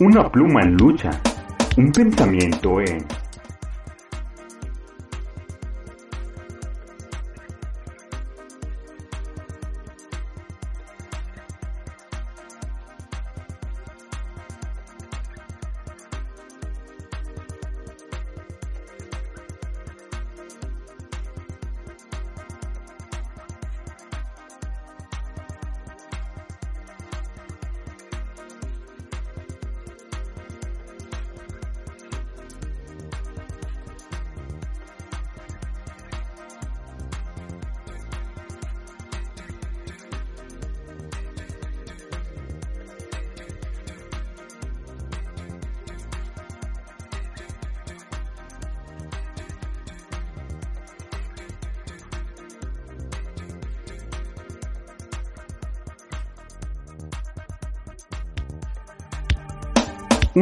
Una pluma en lucha, un pensamiento en...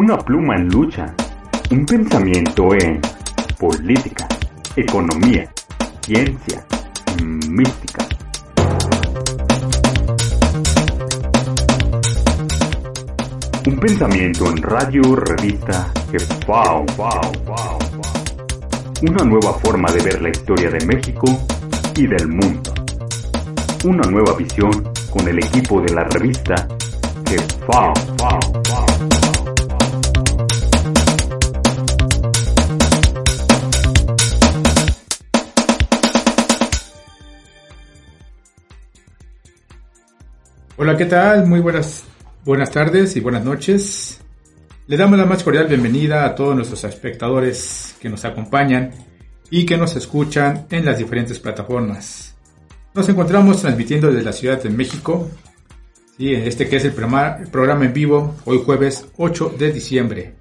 Una pluma en lucha, un pensamiento en política, economía, ciencia, mística. Un pensamiento en radio, revista, que wow, wow, wow, Una nueva forma de ver la historia de México y del mundo. Una nueva visión con el equipo de la revista que wow, wow, Hola, ¿qué tal? Muy buenas, buenas tardes y buenas noches. Le damos la más cordial bienvenida a todos nuestros espectadores que nos acompañan y que nos escuchan en las diferentes plataformas. Nos encontramos transmitiendo desde la Ciudad de México, ¿sí? este que es el programa en vivo, hoy jueves 8 de diciembre.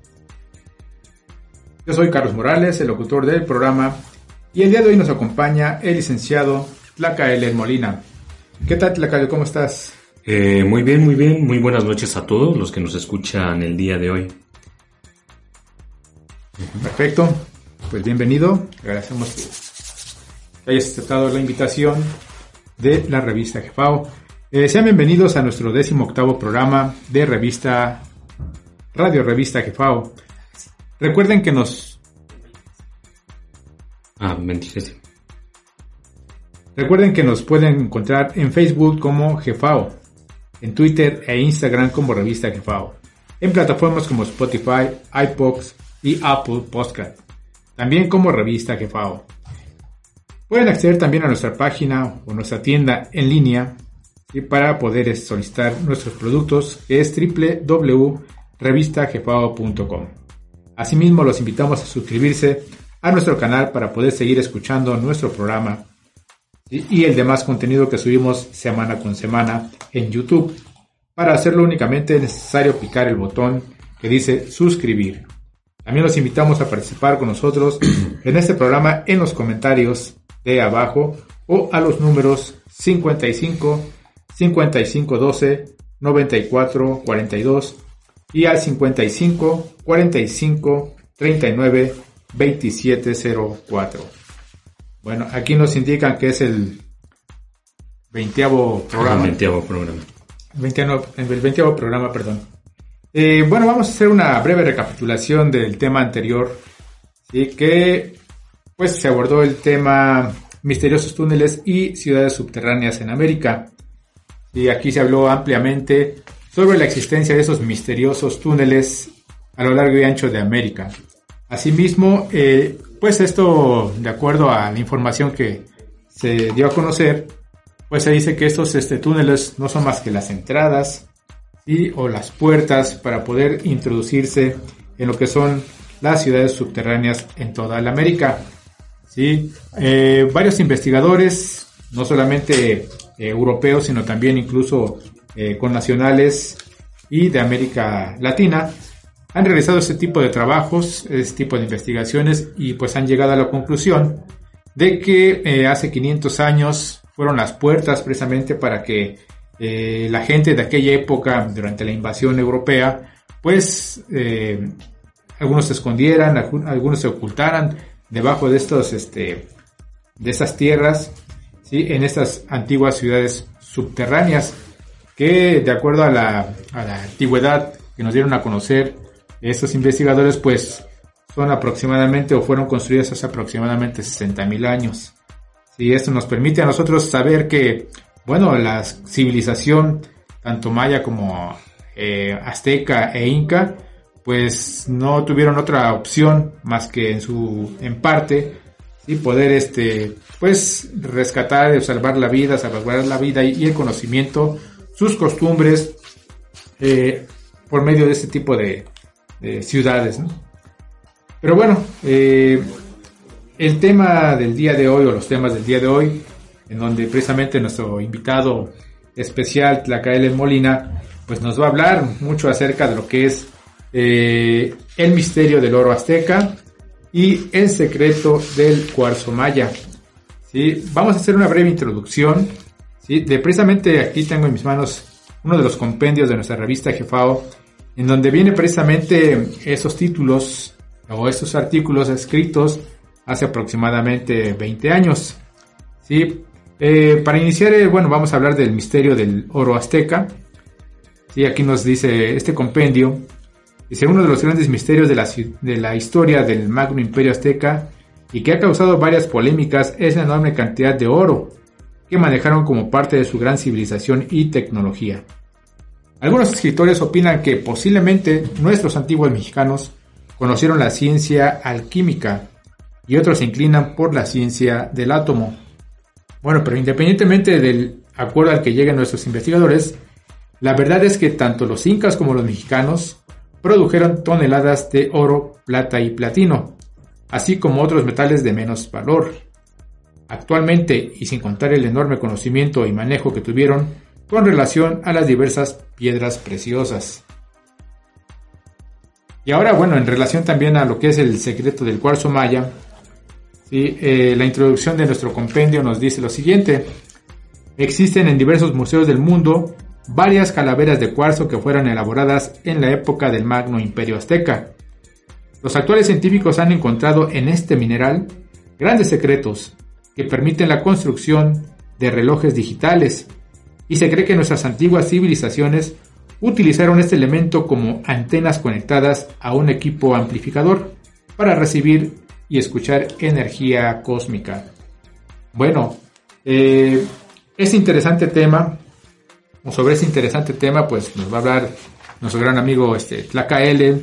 Yo soy Carlos Morales, el locutor del programa, y el día de hoy nos acompaña el licenciado Tlacael Molina. ¿Qué tal, Tlacael? ¿Cómo estás? Eh, muy bien, muy bien. Muy buenas noches a todos los que nos escuchan el día de hoy. Perfecto. Pues bienvenido. Agradecemos que hayas aceptado la invitación de la revista Jefao. Eh, sean bienvenidos a nuestro décimo octavo programa de revista Radio Revista Jefao. Recuerden que nos Ah, recuerden que nos pueden encontrar en Facebook como Jefao, en Twitter e Instagram como Revista Jefao, en plataformas como Spotify, iPods y Apple Podcast, también como Revista Jefao. Pueden acceder también a nuestra página o nuestra tienda en línea y para poder solicitar nuestros productos que es www.revistajefao.com. Asimismo los invitamos a suscribirse a nuestro canal para poder seguir escuchando nuestro programa y el demás contenido que subimos semana con semana en YouTube. Para hacerlo únicamente es necesario picar el botón que dice suscribir. También los invitamos a participar con nosotros en este programa en los comentarios de abajo o a los números 55 55 12 94 42 y al 55 45 39 27 04. Bueno, aquí nos indican que es el 20 programa. Programa. programa. 20 el 20 programa, perdón. Eh, bueno, vamos a hacer una breve recapitulación del tema anterior, ¿sí? que pues se abordó el tema misteriosos túneles y ciudades subterráneas en América. Y aquí se habló ampliamente sobre la existencia de esos misteriosos túneles a lo largo y ancho de América. Asimismo, eh, pues esto, de acuerdo a la información que se dio a conocer, pues se dice que estos este, túneles no son más que las entradas ¿sí? o las puertas para poder introducirse en lo que son las ciudades subterráneas en toda la América. ¿sí? Eh, varios investigadores, no solamente eh, europeos, sino también incluso eh, con nacionales y de América Latina han realizado este tipo de trabajos, este tipo de investigaciones y pues han llegado a la conclusión de que eh, hace 500 años fueron las puertas precisamente para que eh, la gente de aquella época, durante la invasión europea, pues eh, algunos se escondieran, algunos se ocultaran debajo de estos, este, de estas tierras, ¿sí? en estas antiguas ciudades subterráneas, que de acuerdo a la, a la antigüedad que nos dieron a conocer estos investigadores, pues son aproximadamente o fueron construidas hace aproximadamente 60.000 años. Y esto nos permite a nosotros saber que, bueno, la civilización, tanto maya como eh, azteca e inca, pues no tuvieron otra opción más que en su, en parte, y poder este, pues rescatar, salvar la vida, salvar la vida y, el conocimiento, sus costumbres, eh, por medio de este tipo de, ciudades, Pero bueno, eh, el tema del día de hoy o los temas del día de hoy, en donde precisamente nuestro invitado especial, Tlacael Molina, pues nos va a hablar mucho acerca de lo que es eh, el misterio del oro azteca y el secreto del cuarzo maya. ¿sí? Vamos a hacer una breve introducción. ¿sí? De precisamente aquí tengo en mis manos uno de los compendios de nuestra revista Jefao, en donde viene precisamente esos títulos o esos artículos escritos hace aproximadamente 20 años. ¿sí? Eh, para iniciar, eh, bueno, vamos a hablar del misterio del oro azteca. ¿sí? Aquí nos dice este compendio. Dice uno de los grandes misterios de la, de la historia del Magno Imperio Azteca y que ha causado varias polémicas es la enorme cantidad de oro que manejaron como parte de su gran civilización y tecnología. Algunos escritores opinan que posiblemente nuestros antiguos mexicanos conocieron la ciencia alquímica y otros se inclinan por la ciencia del átomo. Bueno, pero independientemente del acuerdo al que lleguen nuestros investigadores, la verdad es que tanto los incas como los mexicanos produjeron toneladas de oro, plata y platino, así como otros metales de menos valor. Actualmente, y sin contar el enorme conocimiento y manejo que tuvieron con relación a las diversas piedras preciosas. Y ahora, bueno, en relación también a lo que es el secreto del cuarzo maya, eh, la introducción de nuestro compendio nos dice lo siguiente. Existen en diversos museos del mundo varias calaveras de cuarzo que fueron elaboradas en la época del Magno Imperio Azteca. Los actuales científicos han encontrado en este mineral grandes secretos que permiten la construcción de relojes digitales y se cree que nuestras antiguas civilizaciones utilizaron este elemento como antenas conectadas a un equipo amplificador para recibir y escuchar energía cósmica. Bueno, eh, este interesante tema, o sobre este interesante tema, pues nos va a hablar nuestro gran amigo este, Tlaca L.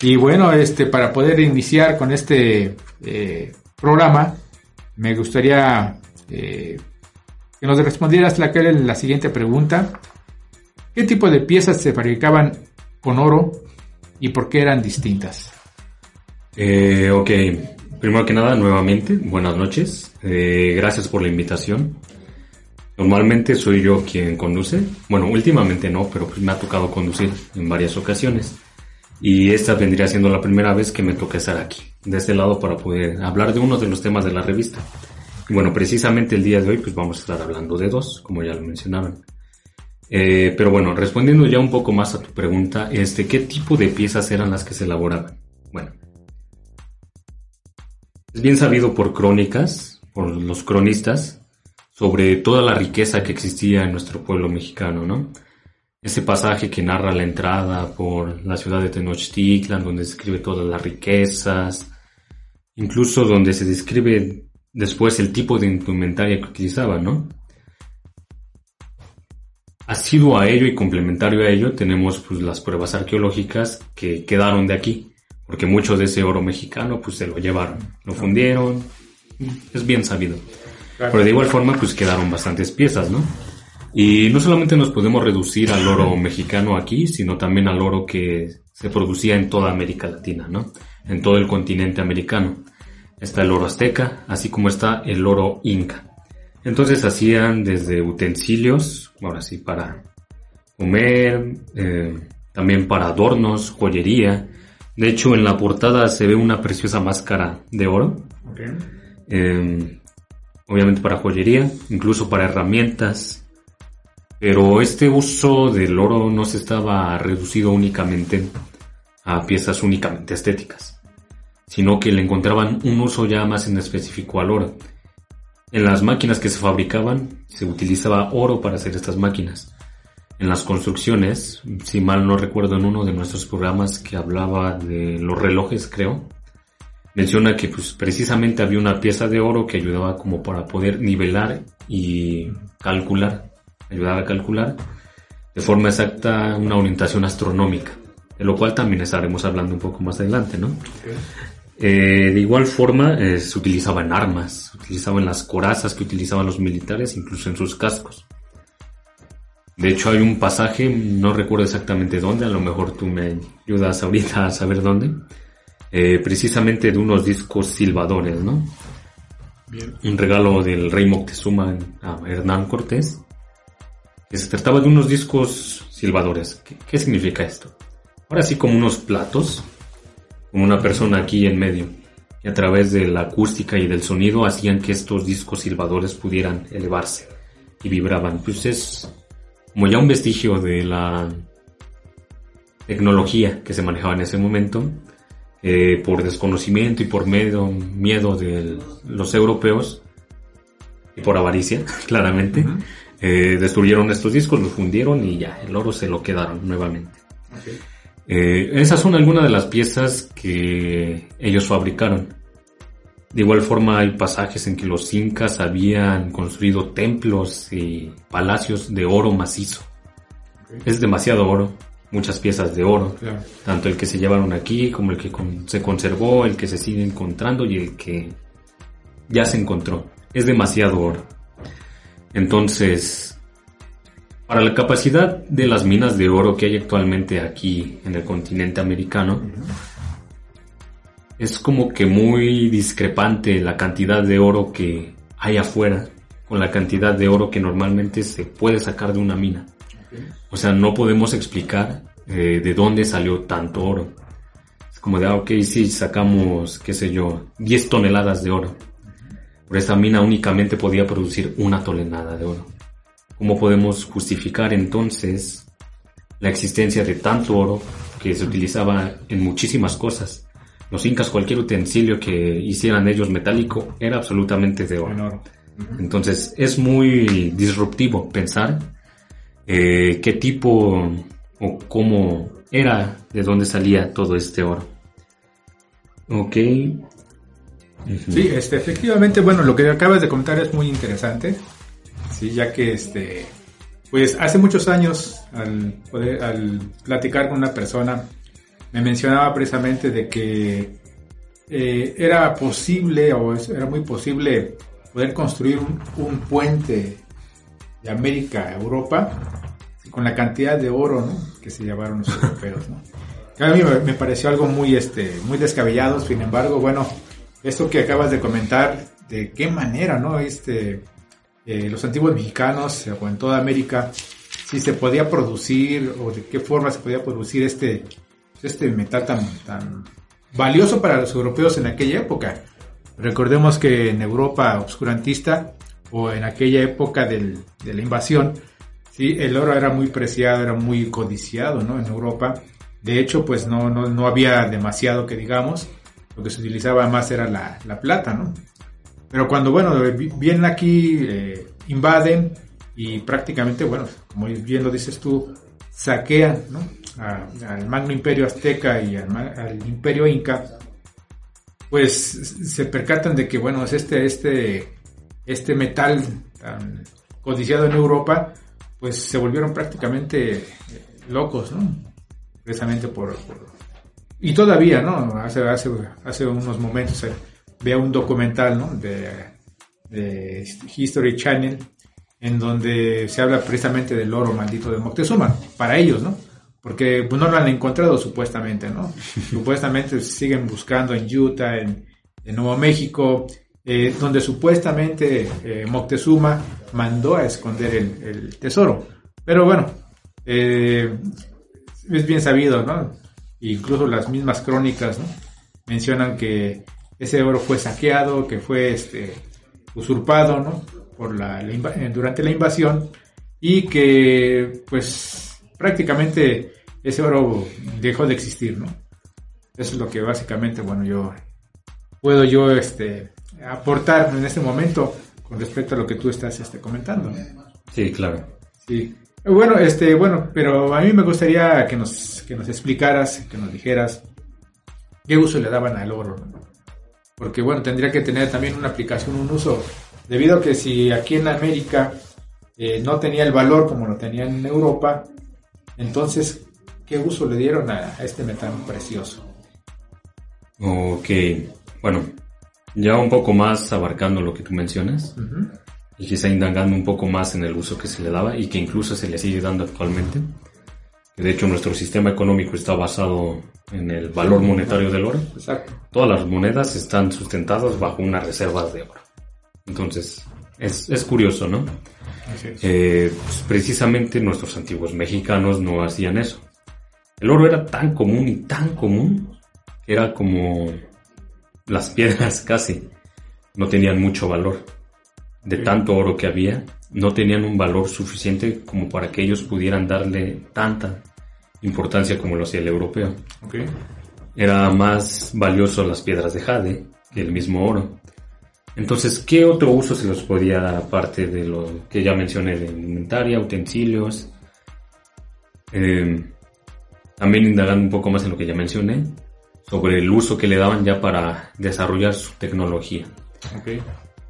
Y bueno, este, para poder iniciar con este eh, programa, me gustaría eh, que nos respondieras, Tlaca L, la siguiente pregunta. ¿Qué tipo de piezas se fabricaban con oro y por qué eran distintas? Eh, ok, Primero que nada, nuevamente, buenas noches. Eh, gracias por la invitación. Normalmente soy yo quien conduce. Bueno, últimamente no, pero me ha tocado conducir en varias ocasiones. Y esta vendría siendo la primera vez que me toca estar aquí, de este lado, para poder hablar de uno de los temas de la revista. Bueno, precisamente el día de hoy, pues vamos a estar hablando de dos, como ya lo mencionaron. Eh, pero bueno, respondiendo ya un poco más a tu pregunta, este, ¿qué tipo de piezas eran las que se elaboraban? Bueno, es bien sabido por crónicas, por los cronistas, sobre toda la riqueza que existía en nuestro pueblo mexicano, ¿no? Ese pasaje que narra la entrada por la ciudad de Tenochtitlan, donde describe todas las riquezas, incluso donde se describe después el tipo de indumentaria que utilizaban, ¿no? Asiduo a ello y complementario a ello tenemos pues, las pruebas arqueológicas que quedaron de aquí porque mucho de ese oro mexicano pues se lo llevaron, lo fundieron, es bien sabido. Pero de igual forma pues quedaron bastantes piezas, ¿no? Y no solamente nos podemos reducir al oro mexicano aquí, sino también al oro que se producía en toda América Latina, ¿no? En todo el continente americano. Está el oro azteca, así como está el oro inca. Entonces hacían desde utensilios, ahora sí, para comer, eh, también para adornos, joyería. De hecho, en la portada se ve una preciosa máscara de oro. Eh, obviamente para joyería, incluso para herramientas. Pero este uso del oro no se estaba reducido únicamente a piezas únicamente estéticas, sino que le encontraban un uso ya más en específico al oro. En las máquinas que se fabricaban se utilizaba oro para hacer estas máquinas. En las construcciones, si mal no recuerdo en uno de nuestros programas que hablaba de los relojes, creo, menciona que pues precisamente había una pieza de oro que ayudaba como para poder nivelar y calcular, ayudar a calcular de forma exacta una orientación astronómica, de lo cual también estaremos hablando un poco más adelante, ¿no? Eh, de igual forma eh, se utilizaba en armas, se utilizaba en las corazas que utilizaban los militares, incluso en sus cascos. De hecho hay un pasaje, no recuerdo exactamente dónde, a lo mejor tú me ayudas ahorita a saber dónde, eh, precisamente de unos discos silbadores, ¿no? Bien. Un regalo del rey Moctezuma a Hernán Cortés, que se trataba de unos discos silbadores. ¿Qué, qué significa esto? Ahora sí como unos platos, como una persona aquí en medio, y a través de la acústica y del sonido hacían que estos discos silbadores pudieran elevarse y vibraban. Pues es como ya un vestigio de la tecnología que se manejaba en ese momento, eh, por desconocimiento y por miedo, miedo de los europeos y por avaricia, claramente, eh, destruyeron estos discos, los fundieron y ya, el oro se lo quedaron nuevamente. Ok. Eh, esas son algunas de las piezas que ellos fabricaron. De igual forma hay pasajes en que los incas habían construido templos y palacios de oro macizo. Es demasiado oro, muchas piezas de oro, Claro. tanto el que se llevaron aquí como el que con- se conservó, el que se sigue encontrando y el que ya se encontró. Es demasiado oro. Entonces, para la capacidad de las minas de oro que hay actualmente aquí en el continente americano, es como que muy discrepante la cantidad de oro que hay afuera con la cantidad de oro que normalmente se puede sacar de una mina. O sea, no podemos explicar eh, de dónde salió tanto oro. Es como de, ah, ok, sí, sacamos, qué sé yo, 10 toneladas de oro. Pero esta mina únicamente podía producir una tonelada de oro. ¿Cómo podemos justificar entonces la existencia de tanto oro que se utilizaba en muchísimas cosas? Los incas, cualquier utensilio que hicieran ellos metálico era absolutamente de oro. En oro. Entonces es muy disruptivo pensar eh, qué tipo o cómo era, de dónde salía todo este oro. Ok. Sí, este, efectivamente, bueno, lo que acabas de comentar es muy interesante, sí, ya que este, pues hace muchos años, al, platicar con una persona, me mencionaba precisamente de que eh, era posible, o era muy posible, poder construir un, puente de América a Europa con la cantidad de oro ¿no? que se llevaron los europeos. A mí me, me pareció algo muy, este, muy descabellado, sin embargo, bueno, esto que acabas de comentar, de qué manera, ¿no? Este, eh, los antiguos mexicanos o en toda América, si se podía producir o de qué forma se podía producir este, este metal tan, tan valioso para los europeos en aquella época. Recordemos que en Europa obscurantista o en aquella época del- de la invasión, sí, el oro era muy preciado, era muy codiciado, ¿no? En Europa. De hecho, pues no, no, no había demasiado que digamos. Lo que se utilizaba más era la, la plata, ¿no? Pero cuando, bueno, vi- vienen aquí, eh, invaden y prácticamente, bueno, como bien lo dices tú, saquean, al Magno Imperio Azteca y al, al Imperio Inca, pues se percatan de que, bueno, es este, este, este metal tan codiciado en Europa, pues se volvieron prácticamente eh, locos, ¿no? Precisamente por, y todavía, ¿no? Hace unos momentos eh, veo un documental, ¿no? De, de History Channel, en donde se habla precisamente del oro maldito de Moctezuma, para ellos, ¿no? Porque pues, no lo han encontrado supuestamente, ¿no? supuestamente siguen buscando en Utah, en, en Nuevo México, eh, donde supuestamente eh, Moctezuma mandó a esconder el, el tesoro. Pero bueno, eh, es bien sabido, ¿no? Incluso las mismas crónicas, ¿no? Mencionan que ese oro fue saqueado, que fue este, usurpado, ¿no? Por la, durante la invasión y que, pues, prácticamente ese oro dejó de existir, ¿no? Eso es lo que básicamente, bueno, yo puedo yo, este, aportar en este momento con respecto a lo que tú estás, este, comentando. Sí, claro. Sí. Bueno, este, bueno, pero a mí me gustaría que nos, que nos explicaras, que nos dijeras qué uso le daban al oro. ¿no? Porque bueno, tendría que tener también una aplicación, un uso, debido a que si aquí en América eh, no tenía el valor como lo tenía en Europa, entonces, ¿qué uso le dieron a, a este metal precioso? Ok, bueno, ya un poco más abarcando lo que tú mencionas y quizá indagando un poco más en el uso que se le daba y que incluso se le sigue dando actualmente. De hecho nuestro sistema económico está basado en el valor monetario del oro. Exacto. Todas las monedas están sustentadas bajo unas reservas de oro. Entonces, es, es curioso, ¿no? Así es. Eh, pues, precisamente nuestros antiguos mexicanos no hacían eso. El oro era tan común y tan común que era como las piedras casi. No tenían mucho valor. De tanto oro que había, no tenían un valor suficiente como para que ellos pudieran darle tanta importancia como lo hacía el europeo. Ok. Era más valioso las piedras de jade que el mismo oro. Entonces, ¿qué otro uso se les podía dar aparte de lo que ya mencioné de indumentaria, utensilios? Eh, también indagando un poco más en lo que ya mencioné, sobre el uso que le daban ya para desarrollar su tecnología, Ok.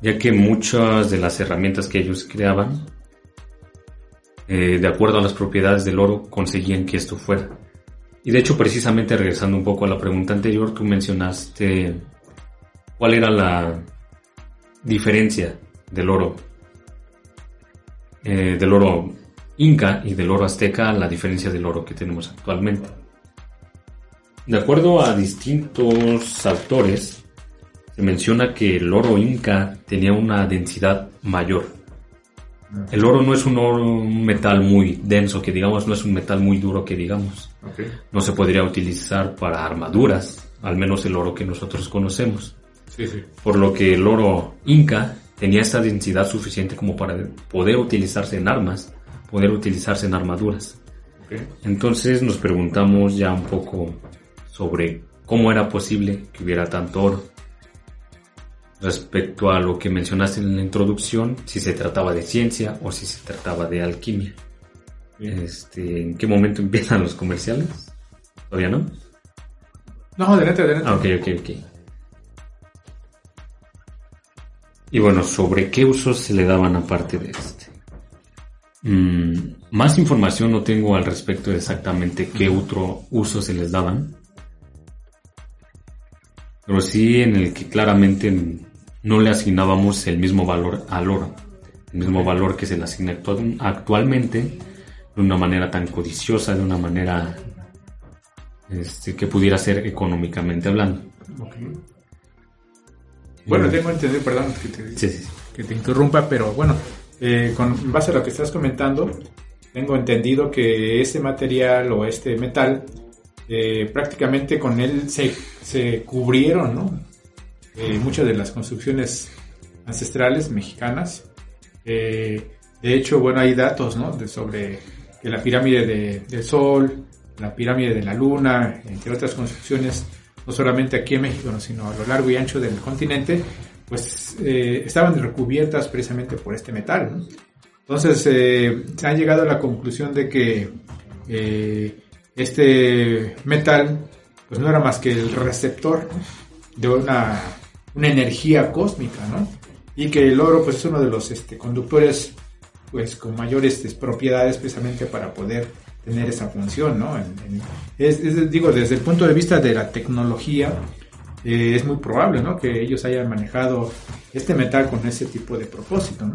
Ya que muchas de las herramientas que ellos creaban, eh, de acuerdo a las propiedades del oro, conseguían que esto fuera. Y de hecho, precisamente regresando un poco a la pregunta anterior, tú mencionaste cuál era la diferencia del oro, eh, del oro inca y del oro azteca, la diferencia del oro que tenemos actualmente. De acuerdo a distintos autores, se menciona que el oro inca tenía una densidad mayor. El oro no es un, oro- un metal muy denso, que digamos, no es un metal muy duro, que digamos. No se podría utilizar para armaduras, al menos el oro que nosotros conocemos. Sí, sí. Por lo que el oro inca tenía esta densidad suficiente como para poder utilizarse en armas, poder utilizarse en armaduras. Entonces nos preguntamos ya un poco sobre cómo era posible que hubiera tanto oro. Respecto a lo que mencionaste en la introducción, si se trataba de ciencia o si se trataba de alquimia. Este, ¿En qué momento empiezan los comerciales? ¿Todavía no? No, adelante, adelante. Ah, ok, ok, ok. Y bueno, ¿sobre qué usos se le daban aparte de este? Mm, más información no tengo al respecto de exactamente qué otro uso se les daban. Pero sí en el que claramente no le asignábamos el mismo valor al oro. El mismo valor que se le asigna actu- actualmente de una manera tan codiciosa, de una manera este, que pudiera ser económicamente hablando. Ok. Bueno, tengo entendido, perdón que te, Sí, sí, sí. que te interrumpa, pero bueno, eh, con base a lo que estás comentando, tengo entendido que este material o este metal, eh, prácticamente con él se, se cubrieron, ¿no? Eh, muchas de las construcciones ancestrales mexicanas. Eh, de hecho, bueno, hay datos, ¿no? De, sobre que la pirámide de- del Sol, la pirámide de la Luna, entre otras construcciones, no solamente aquí en México, ¿no? sino a lo largo y ancho del continente, pues eh, estaban recubiertas precisamente por este metal. Entonces, se han llegado a la conclusión de que este metal, pues no era más que el receptor de una, una energía cósmica, ¿no? Y que el oro, pues es uno de los este, conductores, pues con mayores este, propiedades precisamente para poder tener esa función, ¿no? En- en- es, es, digo, desde el punto de vista de la tecnología, eh, es muy probable, ¿no? Que ellos hayan manejado este metal con ese tipo de propósito, ¿no?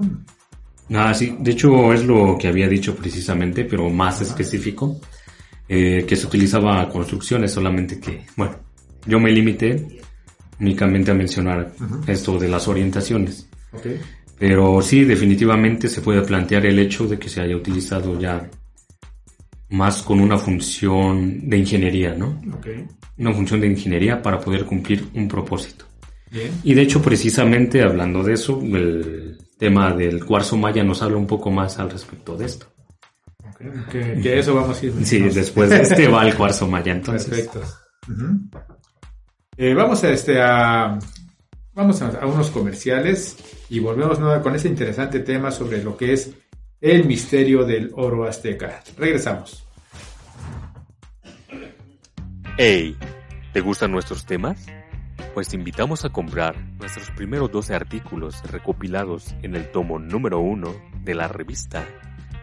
Ah, sí, de hecho es lo que había dicho precisamente, pero más específico, eh, que se utilizaba construcciones, solamente que, bueno, yo me limité únicamente a mencionar esto de las orientaciones. Ok. Pero sí, definitivamente se puede plantear el hecho de que se haya utilizado ya más con una función de ingeniería, ¿no? Ok. Una función de ingeniería para poder cumplir un propósito. Bien. Y de hecho, precisamente hablando de eso, el tema del cuarzo maya nos habla un poco más al respecto de esto. Que, que eso vamos a ir. Sí, después de este va el cuarzo maya, entonces. Perfecto. Eh, vamos a este a vamos a, unos comerciales y volvemos nueva con ese interesante tema sobre lo que es el misterio del oro azteca. Regresamos. Hey, ¿te gustan nuestros temas? Pues te invitamos a comprar nuestros primeros 12 artículos recopilados en el tomo número 1 de la revista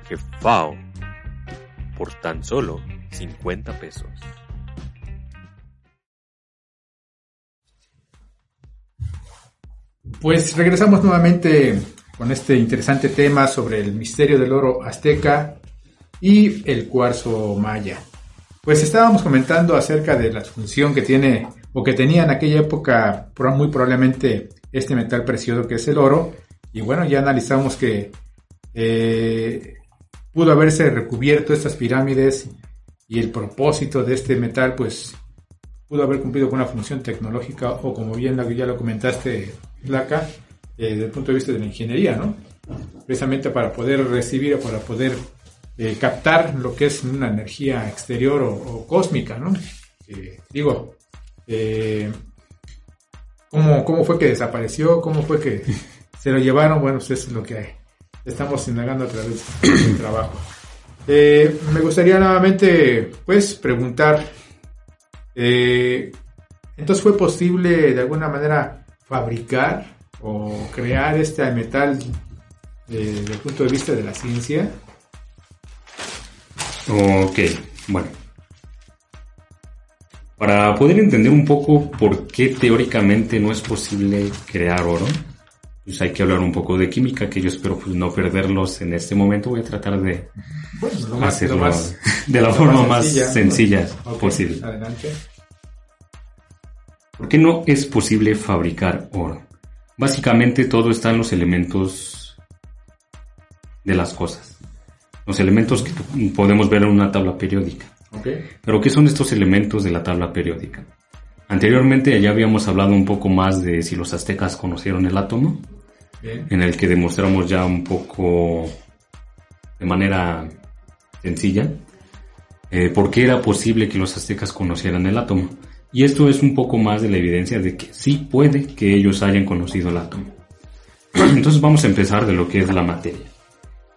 Jefao por tan solo 50 pesos. Pues regresamos nuevamente con este interesante tema sobre el misterio del oro azteca y el cuarzo maya. Pues estábamos comentando acerca de la función que tiene o que tenía en aquella época muy probablemente este metal precioso que es el oro. Y bueno, ya analizamos que eh, pudo haberse recubierto estas pirámides y el propósito de este metal pues pudo haber cumplido con una función tecnológica o como bien ya lo comentaste, Laca, eh, desde el punto de vista de la ingeniería, ¿no? Precisamente para poder recibir o para poder eh, captar lo que es una energía exterior o, o cósmica, ¿no? Eh, digo, eh, ¿cómo, ¿cómo fue que desapareció? ¿Cómo fue que se lo llevaron? Bueno, pues eso es lo que estamos indagando a través del trabajo. Eh, me gustaría nuevamente, pues, preguntar, entonces fue posible de alguna manera fabricar o crear este metal desde el punto de vista de la ciencia. Ok, bueno. Para poder entender un poco por qué teóricamente no es posible crear oro, pues hay que hablar un poco de química, que yo espero pues, no perderlos en este momento. Voy a tratar de Bueno, hacerlo más- de la forma más sencilla posible. Adelante. ¿Por qué no es posible fabricar oro? Básicamente todo está en los elementos de las cosas. Los elementos que podemos ver en una tabla periódica. Ok. Pero ¿qué son estos elementos de la tabla periódica? Anteriormente ya habíamos hablado un poco más de si los aztecas conocieron el átomo, Bien. en el que demostramos ya un poco de manera sencilla eh, por qué era posible que los aztecas conocieran el átomo. Y esto es un poco más de la evidencia de que sí puede que ellos hayan conocido el átomo. Entonces vamos a empezar de lo que es la materia.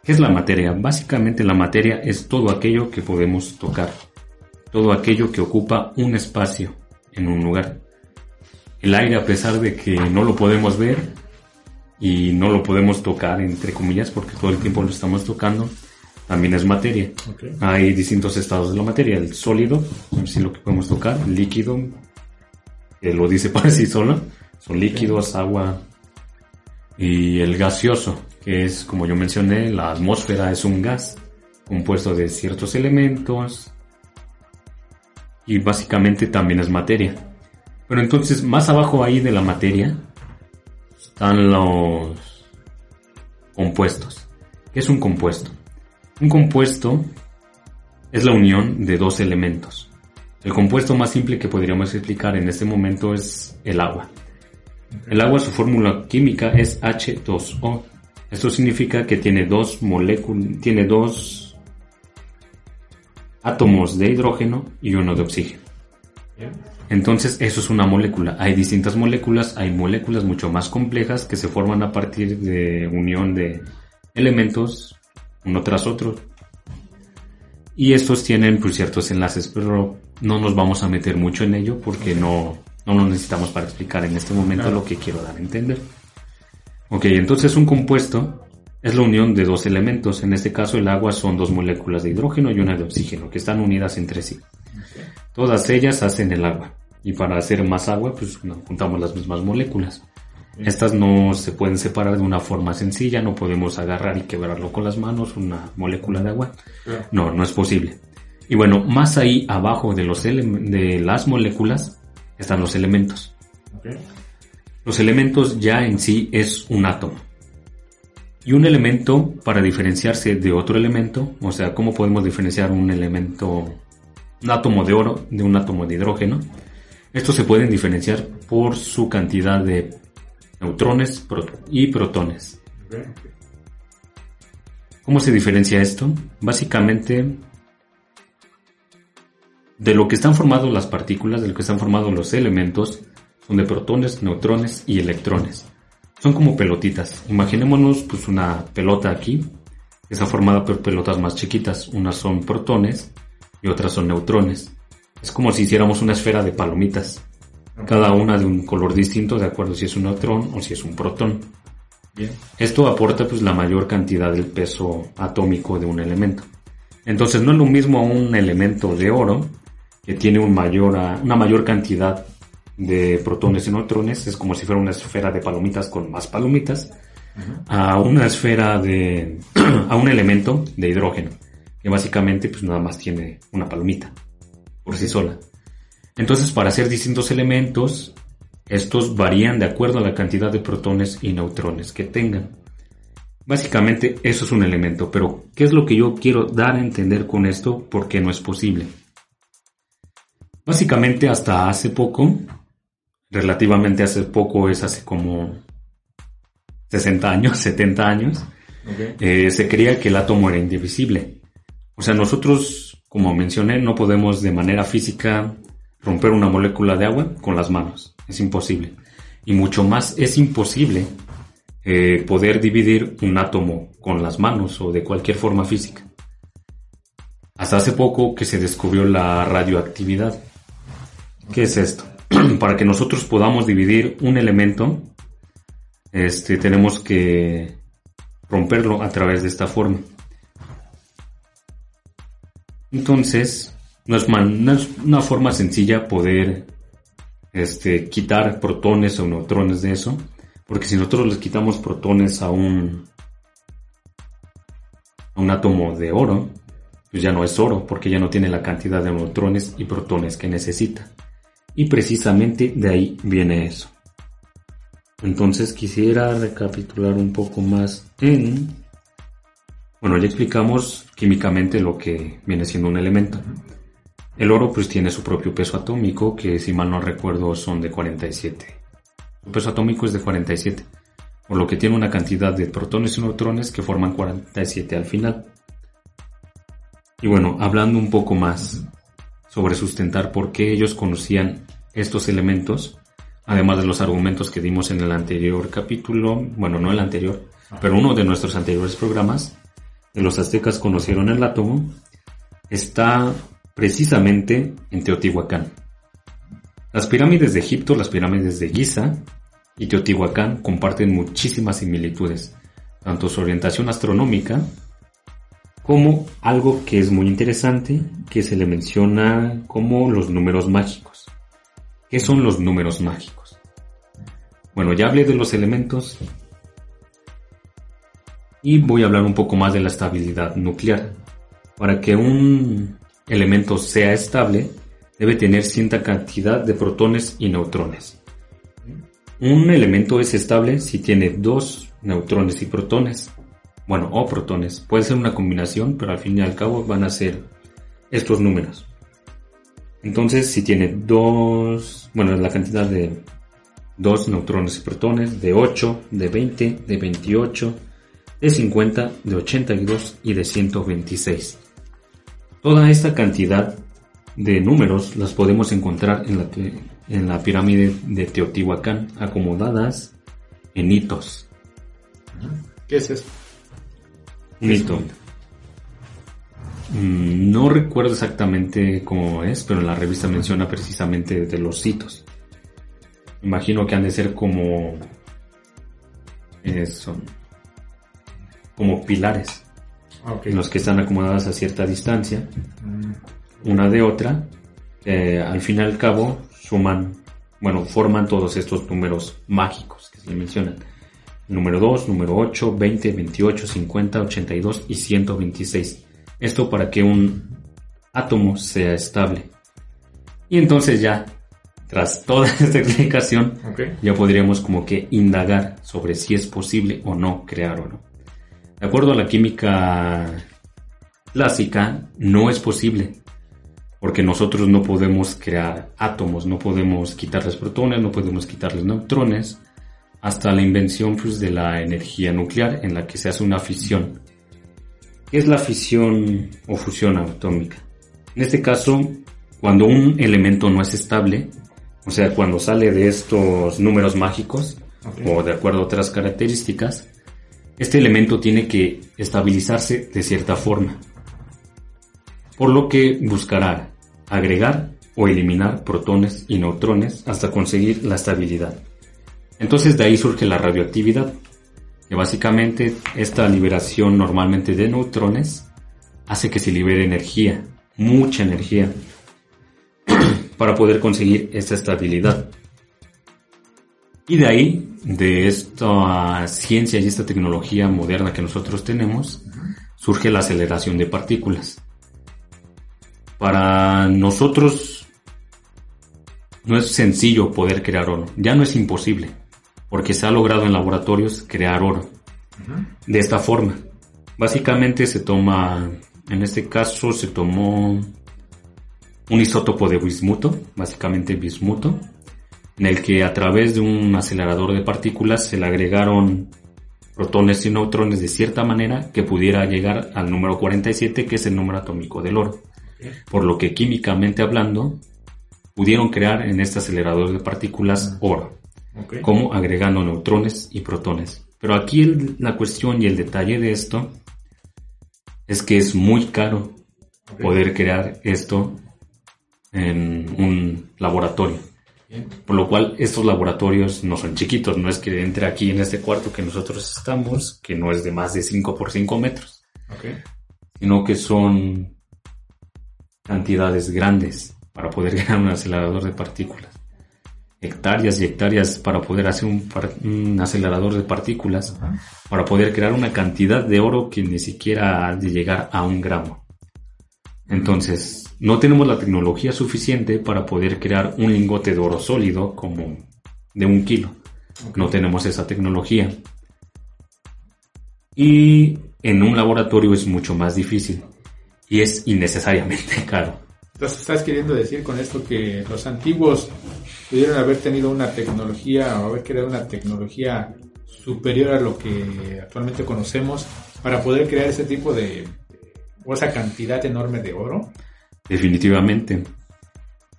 ¿Qué es la materia? Básicamente la materia es todo aquello que podemos tocar, todo aquello que ocupa un espacio en un lugar. El aire, a pesar de que no lo podemos ver y no lo podemos tocar, entre comillas, porque todo el tiempo lo estamos tocando, también es materia. Hay distintos estados de la materia, el sólido, si lo que podemos tocar, el líquido, que lo dice por sí solo, son líquidos, agua, y el gaseoso, que es, como yo mencioné, la atmósfera es un gas compuesto de ciertos elementos y básicamente también es materia. Pero entonces, más abajo ahí de la materia están los compuestos. ¿Qué es un compuesto? Un compuesto es la unión de dos elementos. El compuesto más simple que podríamos explicar en este momento es el agua. El agua, su fórmula química es H2O. Esto significa que tiene dos moléculas, tiene dos átomos de hidrógeno y uno de oxígeno. Entonces, eso es una molécula. Hay distintas moléculas, hay moléculas mucho más complejas que se forman a partir de unión de elementos uno tras otro. Y estos tienen pues, ciertos enlaces, pero no nos vamos a meter mucho en ello porque no, no lo necesitamos para explicar en este momento Claro. lo que quiero dar a entender. Ok, entonces un compuesto es la unión de dos elementos. En este caso el agua son dos moléculas de hidrógeno y una de oxígeno que están unidas entre sí. Todas ellas hacen el agua. Y para hacer más agua, pues juntamos las mismas moléculas. Estas no se pueden separar de una forma sencilla, no podemos agarrar y quebrarlo con las manos, una molécula de agua. No, no es posible. Y bueno, más ahí abajo de, los de las moléculas están los elementos. Los elementos ya en sí es un átomo. Y un elemento para diferenciarse de otro elemento, o sea, ¿cómo podemos diferenciar un elemento, un átomo de oro de un átomo de hidrógeno? Estos se pueden diferenciar por su cantidad de neutrones y protones. ¿Cómo se diferencia esto? Básicamente, de lo que están formados las partículas, de lo que están formados los elementos, son de protones, neutrones y electrones. Son como pelotitas. Imaginémonos pues una pelota aquí, que está formada por pelotas más chiquitas. Unas son protones y otras son neutrones. Es como si hiciéramos una esfera de palomitas. Cada una de un color distinto de acuerdo si es un neutrón o si es un protón. Esto aporta pues la mayor cantidad del peso atómico de un elemento. Entonces no es lo mismo un elemento de oro que tiene un mayor, una mayor cantidad de protones y neutrones, es como si fuera una esfera de palomitas con más palomitas, a una esfera de, a un elemento de hidrógeno, que básicamente pues nada más tiene una palomita por sí sola. Entonces para hacer distintos elementos, estos varían de acuerdo a la cantidad de protones y neutrones que tengan. Básicamente eso es un elemento, pero ¿qué es lo que yo quiero dar a entender con esto? Porque no es posible. Básicamente hasta hace poco, relativamente hace poco es hace como 60 años, 70 años, eh, se creía que el átomo era indivisible. O sea, nosotros, como mencioné, no podemos de manera física romper una molécula de agua con las manos. Es imposible. Y mucho más es imposible eh, poder dividir un átomo con las manos o de cualquier forma física. Hasta hace poco que se descubrió la radioactividad. ¿Qué es esto? Para que nosotros podamos dividir un elemento, este, tenemos que romperlo a través de esta forma. Entonces, no es, una forma sencilla poder este, quitar protones o neutrones de eso, porque si nosotros les quitamos protones a un, a un átomo de oro, pues ya no es oro, porque ya no tiene la cantidad de neutrones y protones que necesita. Y precisamente de ahí viene eso. Entonces quisiera recapitular un poco más en... Bueno, ya explicamos químicamente lo que viene siendo un elemento. El oro pues tiene su propio peso atómico, que si mal no recuerdo son de 47. Su peso atómico es de 47, por lo que tiene una cantidad de protones y neutrones que forman 47 al final. Y bueno, hablando un poco más sobre sustentar por qué ellos conocían estos elementos, además de los argumentos que dimos en el anterior capítulo, bueno, no el anterior, pero uno de nuestros anteriores programas, de los aztecas conocieron el átomo, está precisamente en Teotihuacán. Las pirámides de Egipto, las pirámides de Giza y Teotihuacán comparten muchísimas similitudes, tanto su orientación astronómica como algo que es muy interesante, que se le menciona como los números mágicos. ¿Qué son los números mágicos? Bueno, ya hablé de los elementos y voy a hablar un poco más de la estabilidad nuclear. Para que un elemento sea estable, debe tener cierta cantidad de protones y neutrones. Un elemento es estable si tiene dos neutrones y protones. Bueno, o protones. Puede ser una combinación, pero al fin y al cabo van a ser estos números. Entonces, si tiene dos, bueno, la cantidad de dos neutrones y protones, de 8, de 20, de 28, de 50, de 82 y de 126. Toda esta cantidad de números las podemos encontrar en la, en la pirámide de Teotihuacán, acomodadas en hitos. ¿Qué es eso? Un hito. Mm, no recuerdo exactamente cómo es, pero en la revista menciona precisamente de los hitos. Imagino que han de ser como... Eso, como pilares. Okay. Los que están acomodadas a cierta distancia, una de otra, eh, al fin y al cabo suman, bueno, forman todos estos números mágicos que se mencionan. Número 2, número 8, 20, 28, 50, 82 y 126 esto para que un átomo sea estable. Y entonces ya, tras toda esta explicación, Okay. ya podríamos como que indagar sobre si es posible o no crear o no. De acuerdo a la química clásica, no es posible, porque nosotros no podemos crear átomos, no podemos quitarles protones, no podemos quitarles neutrones, hasta la invención pues, de la energía nuclear en la que se hace una fisión. ¿Qué es la fisión o fusión atómica? En este caso, cuando un elemento no es estable, o sea, cuando sale de estos números mágicos o de acuerdo a otras características, este elemento tiene que estabilizarse de cierta forma. Por lo que buscará agregar o eliminar protones y neutrones hasta conseguir la estabilidad. Entonces de ahí surge la radioactividad, que básicamente esta liberación normalmente de neutrones hace que se libere energía, mucha energía, para poder conseguir esta estabilidad. Y de ahí, de esta ciencia y esta tecnología moderna que nosotros tenemos, surge la aceleración de partículas. Para nosotros no es sencillo poder crear oro, ya no es imposible, porque se ha logrado en laboratorios crear oro. De esta forma, básicamente se toma, en este caso se tomó un isótopo de bismuto, básicamente bismuto, en el que a través de un acelerador de partículas se le agregaron protones y neutrones de cierta manera que pudiera llegar al número 47, que es el número atómico del oro. Por lo que químicamente hablando, pudieron crear en este acelerador de partículas oro, como agregando neutrones y protones. Pero aquí la cuestión y el detalle de esto es que es muy caro poder crear esto en un laboratorio. Por lo cual estos laboratorios no son chiquitos, no es que entre aquí en este cuarto que nosotros estamos, que no es de más de 5 por 5 metros, sino que son cantidades grandes para poder crear un acelerador de partículas. Hectáreas y hectáreas para poder hacer un, acelerador de partículas, para poder crear una cantidad de oro que ni siquiera ha de llegar a un gramo. Entonces, no tenemos la tecnología suficiente para poder crear un lingote de oro sólido como de un kilo. No tenemos esa tecnología. Y en un laboratorio es mucho más difícil y es innecesariamente caro. Entonces, ¿estás queriendo decir con esto que los antiguos pudieron haber tenido una tecnología o haber creado una tecnología superior a lo que actualmente conocemos para poder crear ese tipo de, o esa cantidad enorme de oro? Definitivamente.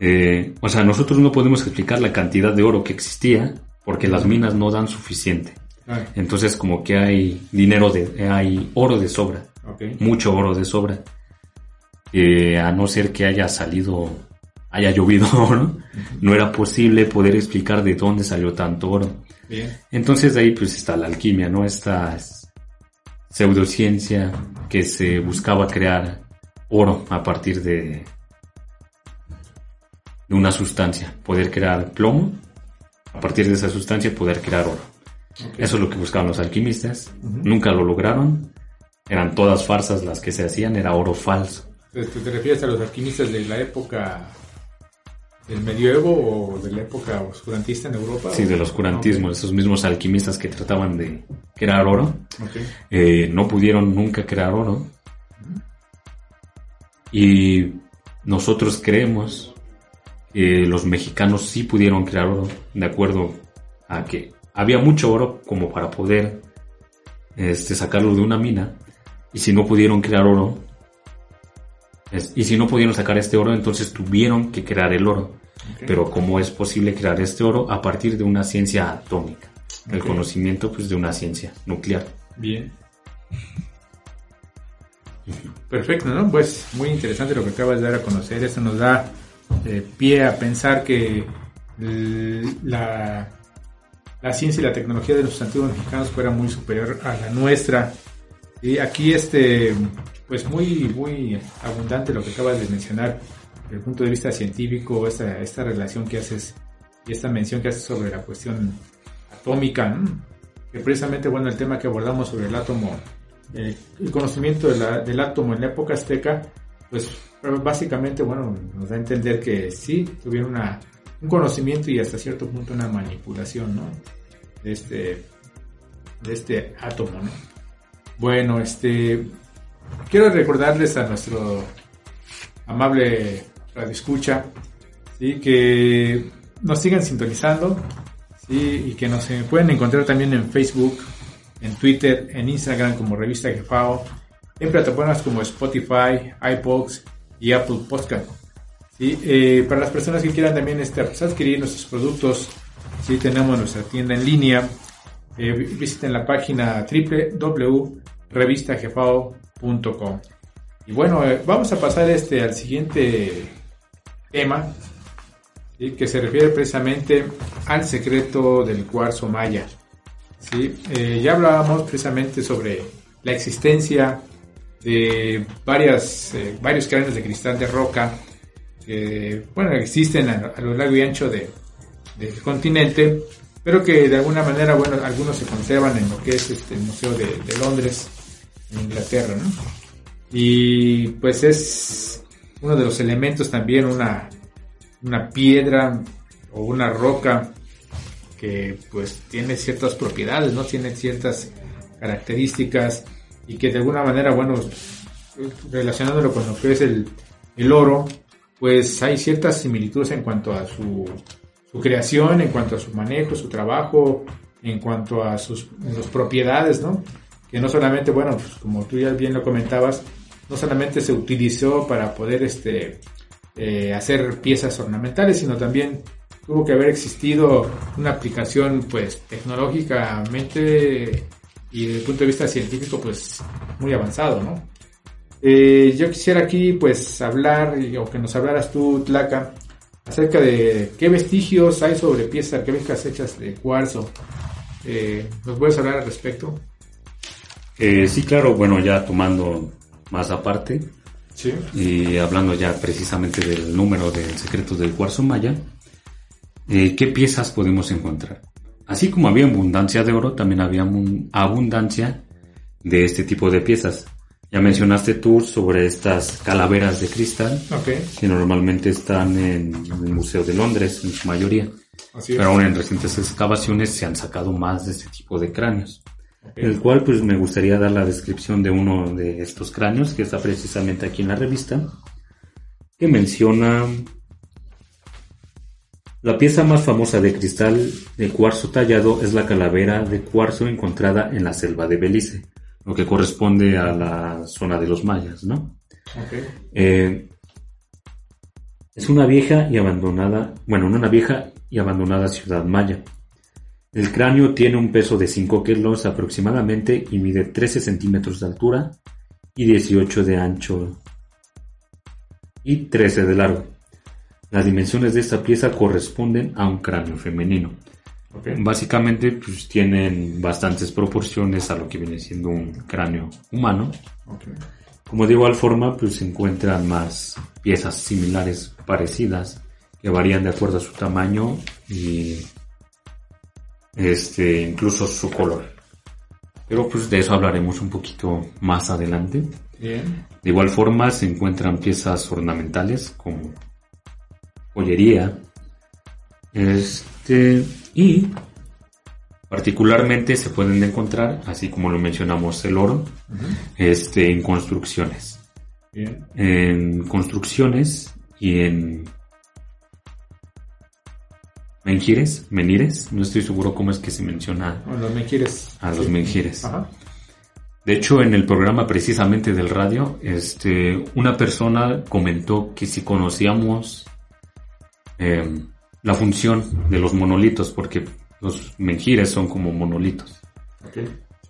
Eh, o sea, nosotros no podemos explicar la cantidad de oro que existía porque las minas no dan suficiente. Entonces como que hay dinero de, hay oro de sobra. Mucho oro de sobra. Eh, a no ser que haya salido, haya llovido oro, no era posible poder explicar de dónde salió tanto oro. Entonces de ahí pues está la alquimia, ¿no? Esta pseudociencia que se buscaba crear oro a partir de, de una sustancia, poder crear plomo, a partir de esa sustancia poder crear oro. Eso es lo que buscaban los alquimistas, nunca lo lograron, eran todas farsas las que se hacían, era oro falso. ¿Te, refieres a los alquimistas de la época del medioevo o de la época oscurantista en Europa? Sí, del oscurantismo, esos mismos alquimistas que trataban de crear oro, eh, no pudieron nunca crear oro y nosotros creemos que los mexicanos sí pudieron crear oro, de acuerdo a que había mucho oro como para poder este, sacarlo de una mina. Y si no pudieron crear oro, y si no pudieron sacar este oro, entonces tuvieron que crear el oro. Pero ¿cómo es posible crear este oro a partir de una ciencia atómica? El conocimiento pues de una ciencia nuclear. Bien. Perfecto, ¿no? Pues muy interesante lo que acabas de dar a conocer. Esto nos da eh, pie a pensar que la, ciencia y la tecnología de los antiguos mexicanos fuera muy superior a la nuestra. Y aquí, este, pues muy, muy abundante lo que acabas de mencionar desde el punto de vista científico, esta, esta relación que haces y esta mención que haces sobre la cuestión atómica, que precisamente, bueno, el tema que abordamos sobre el átomo eh, el conocimiento del átomo en la época azteca, pues básicamente, bueno, nos da a entender que sí tuvieron una, un conocimiento y hasta cierto punto una manipulación, ¿no? De este, de este átomo, ¿no? Bueno, este quiero recordarles a nuestro amable radio escucha ¿sí? que nos sigan sintonizando y que nos pueden encontrar también en Facebook, en Twitter, en Instagram como Revista Jefao, en plataformas como Spotify, iPods y Apple Podcast. ¿sí? Eh, para las personas que quieran también este, pues, adquirir nuestros productos, ¿sí? tenemos nuestra tienda en línea. Eh, visiten la página www.revistajefao.com. Y bueno, eh, vamos a pasar este al siguiente tema, ¿sí? que se refiere precisamente al secreto del cuarzo maya. ¿Sí? Eh, ya hablábamos precisamente sobre la existencia de varias, eh, varios cráneos de cristal de roca que bueno, existen a, lo largo y ancho de, del continente, pero que de alguna manera, bueno, algunos se conservan en lo que es este, el Museo de, de Londres, en Inglaterra, ¿no? Y pues es uno de los elementos también, una, una piedra o una roca que pues tiene ciertas propiedades, ¿no? Tiene ciertas características y que de alguna manera, bueno, relacionándolo con lo que es el, el oro, pues hay ciertas similitudes en cuanto a su, su creación, en cuanto a su manejo, su trabajo, en cuanto a sus, sus propiedades, ¿no? Que no solamente, bueno, pues como tú ya bien lo comentabas, no solamente se utilizó para poder este, eh, hacer piezas ornamentales, sino también tuvo que haber existido una aplicación pues tecnológicamente y desde el punto de vista científico pues muy avanzado, ¿no? Eh, yo quisiera aquí pues hablar o que nos hablaras tú, Tlaca, acerca de qué vestigios hay sobre piezas arqueológicas hechas de cuarzo. Eh, ¿Nos puedes hablar al respecto? Eh, sí, claro, bueno, ya tomando más aparte Sí. y hablando ya precisamente del número de secretos del cuarzo maya, eh, ¿qué piezas podemos encontrar? Así como había abundancia de oro, también había abundancia de este tipo de piezas. Ya mencionaste tú sobre estas calaveras de cristal, Ok, que normalmente están en el Museo de Londres en su mayoría. así. Pero aún en recientes excavaciones se han sacado más de este tipo de cráneos. Ok. El cual pues me gustaría dar la descripción de uno de estos cráneos que está precisamente aquí en la revista, que menciona la pieza más famosa de cristal de cuarzo tallado es la calavera de cuarzo encontrada en la selva de Belice, lo que corresponde a la zona de los mayas, ¿no? Eh, es una vieja y abandonada, bueno, una vieja y abandonada ciudad maya. El cráneo tiene un peso de 5 kilos aproximadamente y mide 13 centímetros de altura y 18 de ancho y 13 de largo. Las dimensiones de esta pieza corresponden a un cráneo femenino. Básicamente pues, tienen bastantes proporciones a lo que viene siendo un cráneo humano. Como de igual forma, pues se encuentran más piezas similares, parecidas, que varían de acuerdo a su tamaño y este, incluso su color. Pero pues de eso hablaremos un poquito más adelante. Bien, De igual forma se encuentran piezas ornamentales como joyería. Este, y particularmente se pueden encontrar, así como lo mencionamos, el oro, este, en construcciones. bien, En construcciones y en menjires, menires, no estoy seguro cómo es que se menciona bueno, me quieres. a los menjires. Ajá, De hecho, en el programa precisamente del radio, este, una persona comentó que si conocíamos eh, la función de los monolitos, porque los menjires son como monolitos.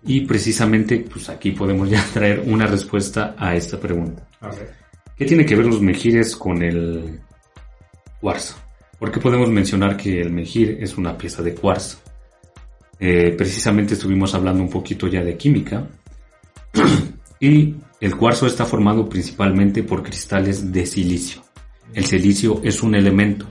Y precisamente, pues aquí podemos ya traer una respuesta a esta pregunta. ¿Qué tiene que ver los menjires con el cuarzo? ¿Por qué podemos mencionar que el menjir es una pieza de cuarzo? Eh, precisamente estuvimos hablando un poquito ya de química y el cuarzo está formado principalmente por cristales de silicio. El silicio es un elemento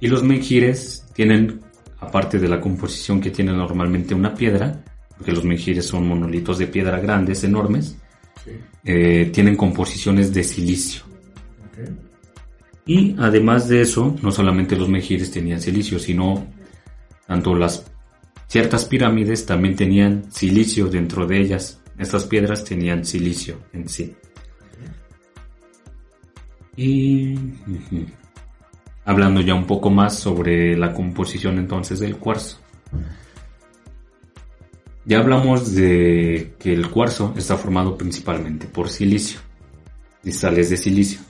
y los menjires tienen, aparte de la composición que tiene normalmente una piedra, porque los menjires son monolitos de piedra grandes, enormes, Sí, eh, tienen composiciones de silicio. Y además de eso, no solamente los menjires tenían silicio, sino tanto las ciertas pirámides también tenían silicio dentro de ellas, Estas piedras tenían silicio en sí. Y hablando ya un poco más sobre la composición entonces del cuarzo. Ya hablamos de que el cuarzo está formado principalmente por silicio, cristales de silicio.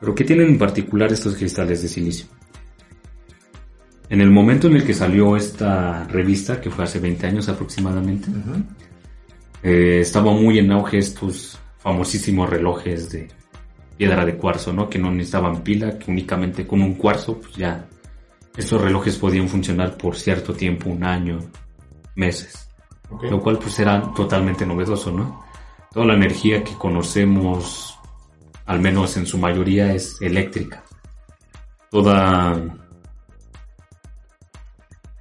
Pero ¿qué tienen en particular estos cristales de silicio? En el momento en el que salió esta revista, que fue hace 20 años aproximadamente, eh, estaba muy en auge estos famosísimos relojes de piedra de cuarzo, ¿no? Que no necesitaban pila, que únicamente con un cuarzo, pues ya estos relojes podían funcionar por cierto tiempo, un año, meses. Lo cual pues era totalmente novedoso, ¿no? Toda la energía que conocemos, al menos en su mayoría, es eléctrica. Toda...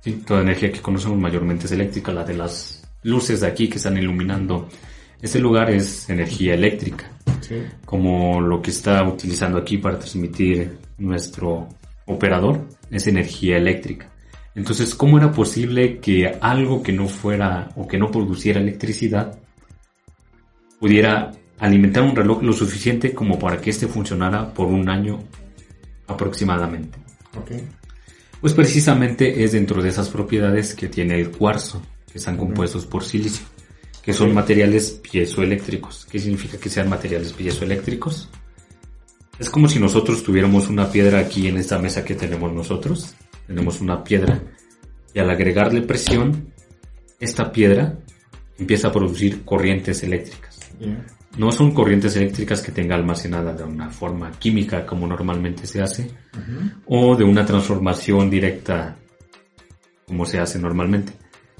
Sí, toda energía que conocemos mayormente es eléctrica. La de las luces de aquí que están iluminando este lugar es energía eléctrica. Sí. Como lo que está utilizando aquí para transmitir nuestro operador es energía eléctrica. Entonces, ¿cómo era posible que algo que no fuera o que no produciera electricidad pudiera alimentar un reloj lo suficiente como para que éste funcionara por un año aproximadamente? Pues precisamente es dentro de esas propiedades que tiene el cuarzo, que están compuestos por silicio, que son materiales piezoeléctricos. ¿Qué significa que sean materiales piezoeléctricos? Es como si nosotros tuviéramos una piedra aquí en esta mesa que tenemos nosotros. Tenemos una piedra y al agregarle presión, esta piedra empieza a producir corrientes eléctricas. No son corrientes eléctricas que tenga almacenada de una forma química como normalmente se hace, o de una transformación directa como se hace normalmente,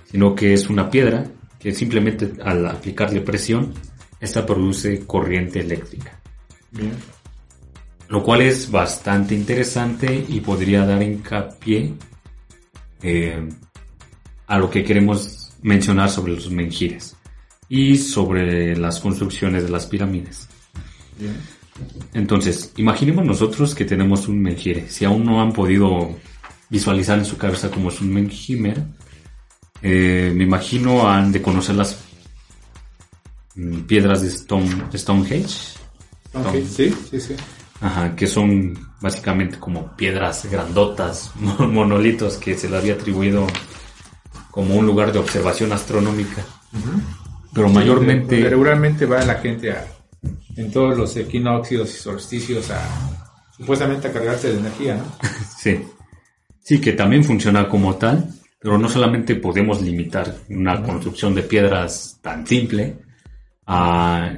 sino que es una piedra que simplemente al aplicarle presión, esta produce corriente eléctrica, Bien. lo cual es bastante interesante y podría dar hincapié eh, a lo que queremos mencionar sobre los menjires y sobre las construcciones de las pirámides. Bien. Entonces, imaginemos nosotros que tenemos un menjire. Si aún no han podido visualizar en su cabeza cómo es un menjimer, eh, me imagino han de conocer las mm, piedras de Stone, Stonehenge, Ok, Sí, sí, sí. ajá, que son básicamente como piedras grandotas, monolitos que se le había atribuido como un lugar de observación astronómica. Pero Donde mayormente... Regularmente va la gente a, en todos los equinoccios y solsticios a supuestamente a cargarse de energía, ¿no? Sí. Sí, que también funciona como tal, pero no solamente podemos limitar una construcción de piedras tan simple a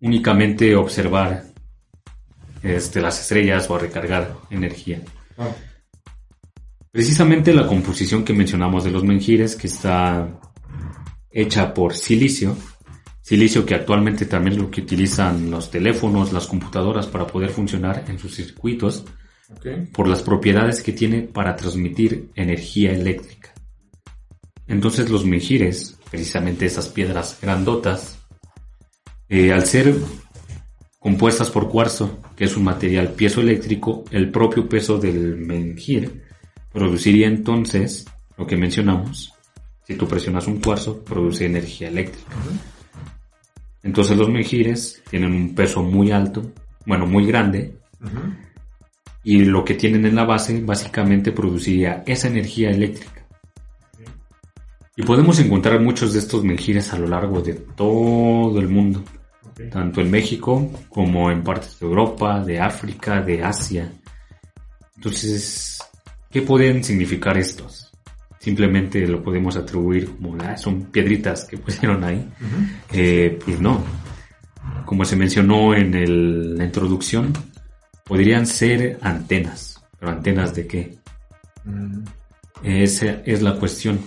únicamente observar este, las estrellas o a recargar energía. Ah, Precisamente la composición que mencionamos de los menjires, que está hecha por silicio, silicio que actualmente también es lo que utilizan los teléfonos, las computadoras para poder funcionar en sus circuitos, por las propiedades que tiene para transmitir energía eléctrica. Entonces los menjires, precisamente esas piedras grandotas, eh, al ser compuestas por cuarzo, que es un material piezoeléctrico, el propio peso del menjir produciría entonces lo que mencionamos. Si tú presionas un cuarzo, produce energía eléctrica. Entonces los menjires tienen un peso muy alto, bueno, muy grande. Y lo que tienen en la base básicamente produciría esa energía eléctrica. Y podemos encontrar muchos de estos menjires a lo largo de todo el mundo, tanto en México como en partes de Europa, de África, de Asia. Entonces, ¿qué pueden significar estos? Simplemente lo podemos atribuir como, "Ah, son piedritas que pusieron ahí. Eh, pues no. Como se mencionó en el- la introducción, podrían ser antenas. ¿Pero antenas de qué? Mm, Esa es la cuestión,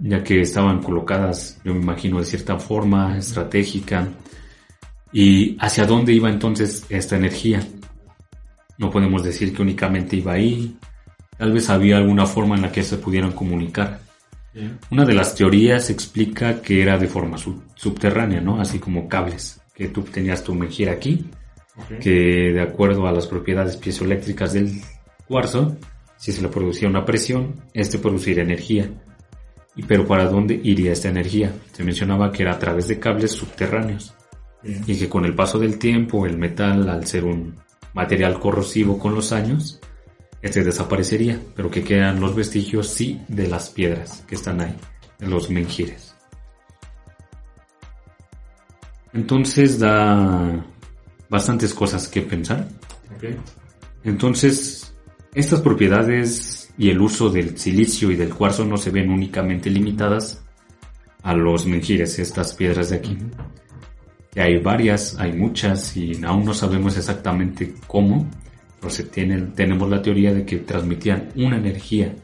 ya que estaban colocadas, yo me imagino, de cierta forma estratégica. ¿Y hacia dónde iba entonces esta energía? No podemos decir que únicamente iba ahí. Tal vez había alguna forma en la que se pudieran comunicar. Una de las teorías explica que era de forma sub- subterránea, ¿no? Así como cables, que tú tenías tu menjir aquí, Que de acuerdo a las propiedades piezoeléctricas del cuarzo, si se le producía una presión, este produciría energía. Y pero ¿para dónde iría esta energía? Se mencionaba que era a través de cables subterráneos Bien. y que con el paso del tiempo el metal, al ser un material corrosivo con los años, este desaparecería, pero que quedan los vestigios sí de las piedras que están ahí, de los menjires. Entonces da bastantes cosas que pensar. Ok. Entonces, estas propiedades y el uso del silicio y del cuarzo no se ven únicamente limitadas a los menjires, estas piedras de aquí. Que hay varias, hay muchas y aún no sabemos exactamente cómo, pero se tienen, tenemos la teoría de que transmitían una energía.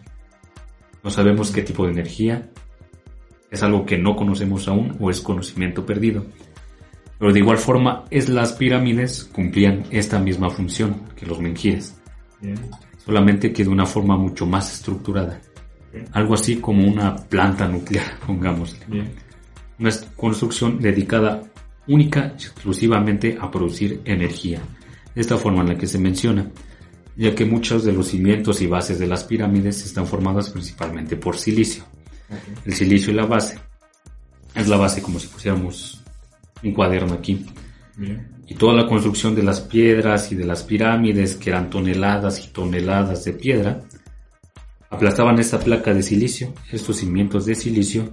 No sabemos qué tipo de energía, es algo que no conocemos aún o es conocimiento perdido. Pero de igual forma, es las pirámides cumplían esta misma función que los menjires, Bien. solamente que de una forma mucho más estructurada. Algo así como una planta nuclear, pongamos. Bien. Una construcción dedicada única y exclusivamente a producir energía. De esta forma en la que se menciona, ya que muchos de los cimientos y bases de las pirámides están formadas principalmente por silicio. El silicio y la base. Es la base como si pusiéramos un cuaderno aquí. Bien. Y toda la construcción de las piedras y de las pirámides, que eran toneladas y toneladas de piedra, aplastaban esta placa de silicio, estos cimientos de silicio,